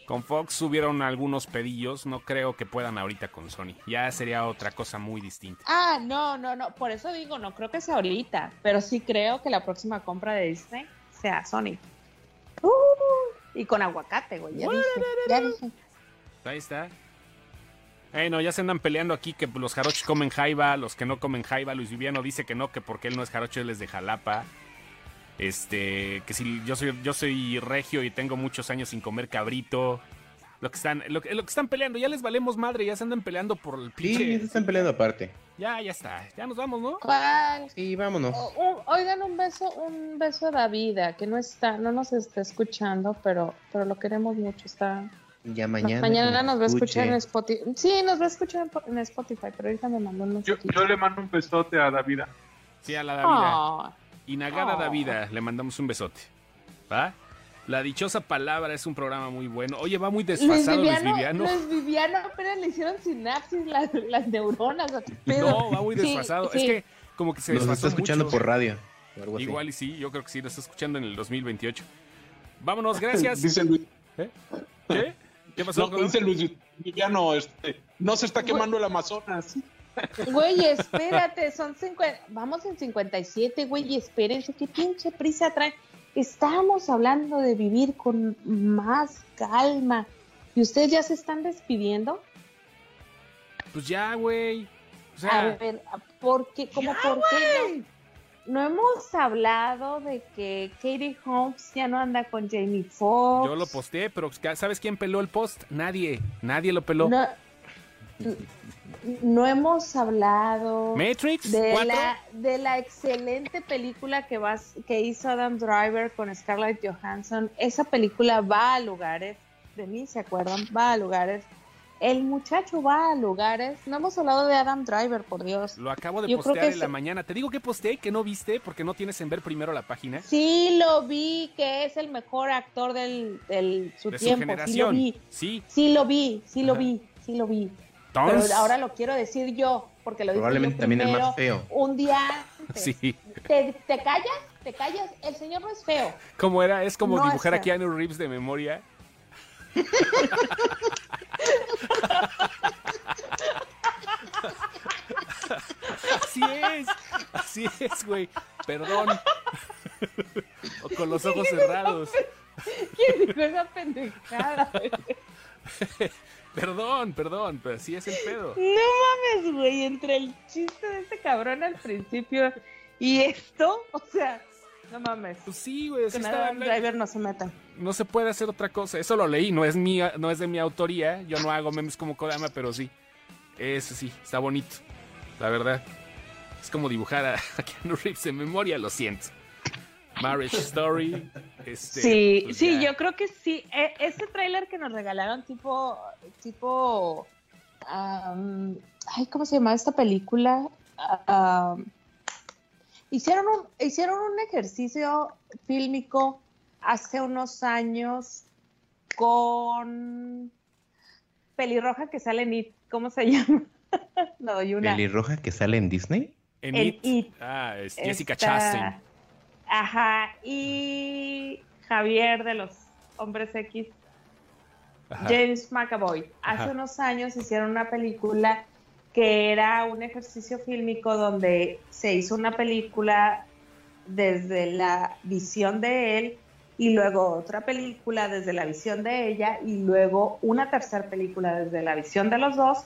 Con Fox subieron algunos pedillos, no creo que puedan ahorita con Sony. Ya sería otra cosa muy distinta. Ah, no, no, no. Por eso digo, no creo que sea ahorita. Pero sí creo que la próxima compra de Disney sea Sony. Uh, y con aguacate, güey. Ya dije. Ya dije. Ahí está. Bueno, ya se andan peleando aquí que los jarochos comen jaiba, los que no comen jaiba. Luis Viviano dice que no, que porque él no es jarocho, él es de Jalapa. Este, que si yo soy, yo soy regio y tengo muchos años sin comer cabrito. Lo que están, lo, que- lo que están peleando, ya les valemos madre, ya se andan peleando por el Sí, pinche. se están peleando aparte. Ya, ya está, ya nos vamos, ¿no? ¿Cuál? Sí, vámonos. O- oigan, un beso, un beso a David, que no está, no nos está escuchando, pero, pero lo queremos mucho. Está. Ya mañana. Mañana nos va a escuchar en. Spotify. Sí, nos va a escuchar en- Spotify, pero ahorita me mandó un Yo, yo le mando un besote a David. Sí, a la Davida. Ah, Y Nagada Oh. Davida, le mandamos un besote. ¿Va? La dichosa palabra es un programa muy bueno. Oye, va muy desfasado Luis Viviano, Viviano. Luis Viviano apenas le hicieron sinapsis las, las neuronas. ¿o qué pedo? No, va muy desfasado. sí. Es que como que se Nos desfasó está escuchando mucho. por radio. o algo así. Igual y sí, yo creo que sí, lo está escuchando en el 2028. Vámonos, gracias. Dice Luis. ¿Eh? ¿Qué? ¿Qué pasó? No, dice Luis Viviano, este, no se está quemando el Amazonas. Güey, espérate, son 50, vamos en 57, güey, espérense, qué pinche prisa traen. Estamos hablando de vivir con más calma. ¿Y ustedes ya se están despidiendo? Pues ya, güey. O A sea, ver, ¿por qué? ¿Cómo por qué no? No hemos hablado de que Katie Holmes ya no anda con Jamie Foxx. yo lo posteé, pero ¿sabes quién peló el post? Nadie. Nadie lo peló. No, no hemos hablado Matrix de 4. la, de la excelente película que, vas, que hizo Adam Driver con Scarlett Johansson. Esa película va a lugares, de mí se acuerdan, va a lugares. El muchacho va a lugares. No hemos hablado de Adam Driver, por Dios. Lo acabo de Yo postear en la mañana. Te digo que posteé que no viste porque no tienes en ver primero la página. Sí lo vi, que es el mejor actor del, del su De su tiempo. Sí lo generación. vi. Sí. Sí lo vi, sí lo vi, sí lo vi. Entonces, Pero ahora lo quiero decir yo, porque lo dije Probablemente yo también el más primero, feo. Un día antes. Sí. ¿Te, te callas? ¿Te callas? El señor no es feo. ¿Cómo era? Es como No, dibujar a espera. Keanu Reeves de memoria. Así es, así es, güey. Perdón. o con los ojos cerrados. ¿Quién dijo esa pendejada? Perdón, perdón, pero así es el pedo. No mames, güey, entre el chiste de este cabrón al principio y esto, o sea, no mames. Pues sí, güey, está Adam. Driver no se metan. no se puede hacer otra cosa. Eso lo leí, no es mía, no es de mi autoría. Yo no hago memes como Kodama, pero sí. Eso sí, está bonito. La verdad. Es como dibujar a, a Keanu Reeves en memoria, lo siento. Marriage Story. Este, sí, pues sí, ya. yo creo que sí. E- ese tráiler que nos regalaron, tipo, tipo, ay, ¿cómo se llama esta película? Am, hicieron un, hicieron un ejercicio fílmico hace unos años con pelirroja que sale en It. ¿Cómo se llama? no doy una. ¿Pelirroja que sale en Disney? En en It. It. Ah, es Jessica Esta- Chastain. Ajá, y Javier de los Hombres X, Ajá. James McAvoy. Hace Ajá. unos años hicieron una película que era un ejercicio fílmico donde se hizo una película desde la visión de él y luego otra película desde la visión de ella y luego una tercera película desde la visión de los dos.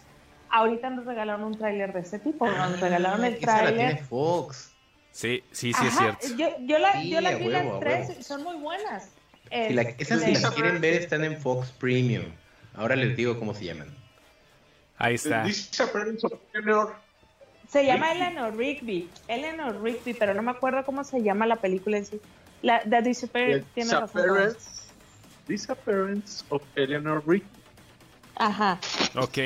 Ahorita nos regalaron un tráiler de ese tipo, nos regalaron el Ah, la tiene tráiler. Fox. Sí, sí, sí, es cierto. Yo, yo, la, Sí, yo las vi huevo, las tres y son muy buenas. Si la- esas si Este, las quieren ver están en Fox Premium. Ahora les digo cómo se llaman. Ahí está. Disappearance of Eleanor. Se llama Rigby. Eleanor Rigby. Eleanor Rigby, pero no me acuerdo cómo se llama la película en sí. La, The Disappearance, tiene razón. Disappearance. Disappearance of Eleanor Rigby. Ajá. Ok.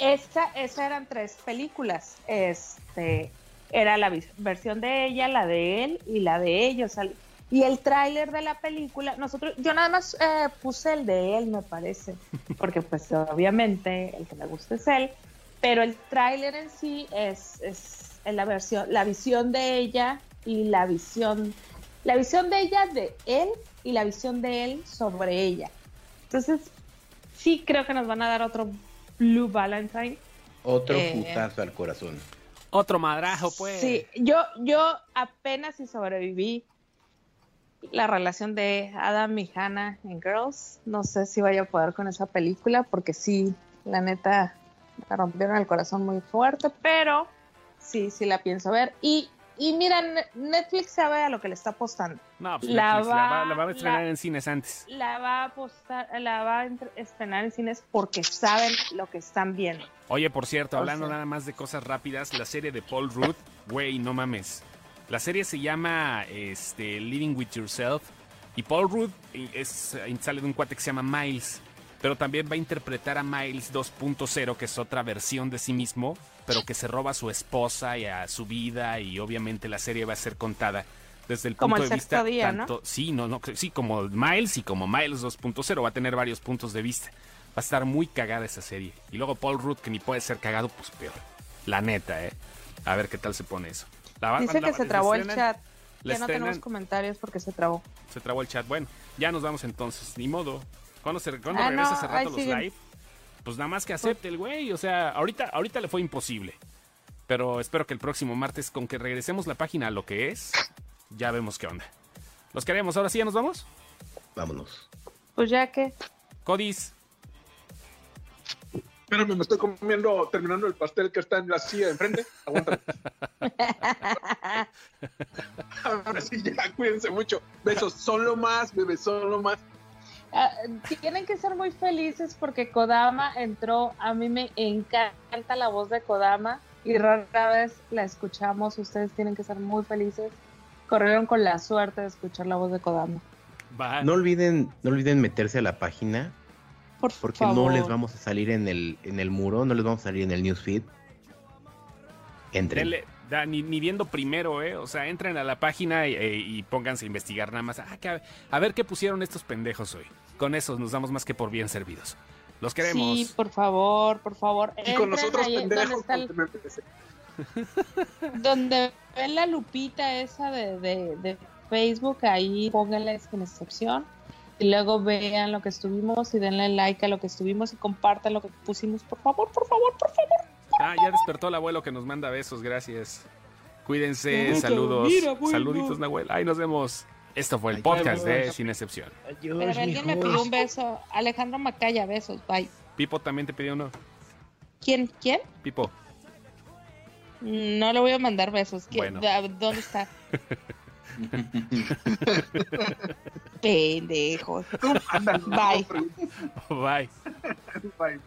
Esa, esa eran tres películas. Este, era la versión de ella, la de él y la de ellos. Y el tráiler de la película, nosotros, yo nada más eh, puse el de él, me parece, porque pues obviamente el que me gusta es él, pero el tráiler en sí es, es en la versión, la visión de ella y la visión, la visión de ella de él y la visión de él sobre ella. Entonces, sí creo que nos van a dar otro Blue Valentine. Otro Eh. putazo al corazón. Otro madrajo, pues. Sí, yo, yo apenas si sobreviví la relación de Adam y Hannah en Girls. No sé si vaya a poder con esa película, porque sí, la neta, me rompieron el corazón muy fuerte, pero sí, sí la pienso ver. Y, y mira, Ne- Netflix sabe a lo que le está apostando. No, pues La Netflix la va, va- la va a estrenar la- en cines antes. La va a apostar, la va a estrenar en cines porque saben lo que están viendo. Oye, por cierto, O hablando sea. nada más de cosas rápidas, la serie de Paul Rudd, güey, no mames. La serie se llama este, Living with Yourself y Paul Rudd eh, es, eh, sale de un cuate que se llama Miles, pero también va a interpretar a Miles 2.0, que es otra versión de sí mismo, pero que se roba a su esposa y a su vida y obviamente la serie va a ser contada desde el Como punto el de vista día, ¿no? tanto, sí, no, no, sí, como Miles y como Miles 2.0 va a tener varios puntos de vista. Va a estar muy cagada esa serie. Y luego Paul Rudd, que ni puede ser cagado, pues peor. La neta, ¿eh? A ver qué tal se pone eso. La Dice la- que se trabó el chat. Ya no tenemos comentarios porque se trabó. Se trabó el chat. Bueno, ya nos vamos entonces. Ni modo. ¿Cuándo, se, cuándo Ah, regresa no, hace rato los live? Pues nada más que acepte el güey. O sea, ahorita, ahorita le fue imposible. Pero espero que el próximo martes, con que regresemos la página a lo que es, ya vemos qué onda. Los queremos. Ahora sí, ya nos vamos. Vámonos. Pues ya que. Codis. Espérame, me estoy comiendo, terminando el pastel que está en la silla de enfrente. Aguántame. Ahora sí, ya, cuídense mucho. Besos, solo más, bebé, solo más. Ah, tienen que ser muy felices porque Kodama entró. A mí me encanta la voz de Kodama y rara vez la escuchamos. Ustedes tienen que ser muy felices. Corrieron con la suerte de escuchar la voz de Kodama. No olviden, no olviden meterse a la página Por porque favor. no les vamos a salir en el, en el muro, no les vamos a salir en el newsfeed. Entren. Denle- da- ni, ni viendo primero, ¿eh? O sea, entren a la página y, eh, y pónganse a investigar nada más. Ah, que a, a ver qué pusieron estos pendejos hoy. Con eso nos damos más que por bien servidos. Los queremos. Sí, por favor, por favor. Y con nosotros, ahí pendejos, el- donde ven la lupita esa de, de- de Facebook, ahí pónganle en excepción. Y luego vean lo que estuvimos y denle like a lo que estuvimos y compartan lo que pusimos. Por favor, por favor, por favor. Ah, ya despertó el abuelo que nos manda besos, gracias. Cuídense, Mira, saludos. mira, bueno. Saluditos, Nahuel. Ahí nos vemos. Esto fue el Ay, podcast de adiós. Sin Excepción. Pero alguien me pidió un beso. Alejandro Macaya, besos. Bye. Pipo también te pidió uno. ¿Quién? ¿Quién? Pipo. No le voy a mandar besos. ¿Quién? Bueno. ¿A- ¿Dónde está? Pendejos. Bye. Bye. Bye.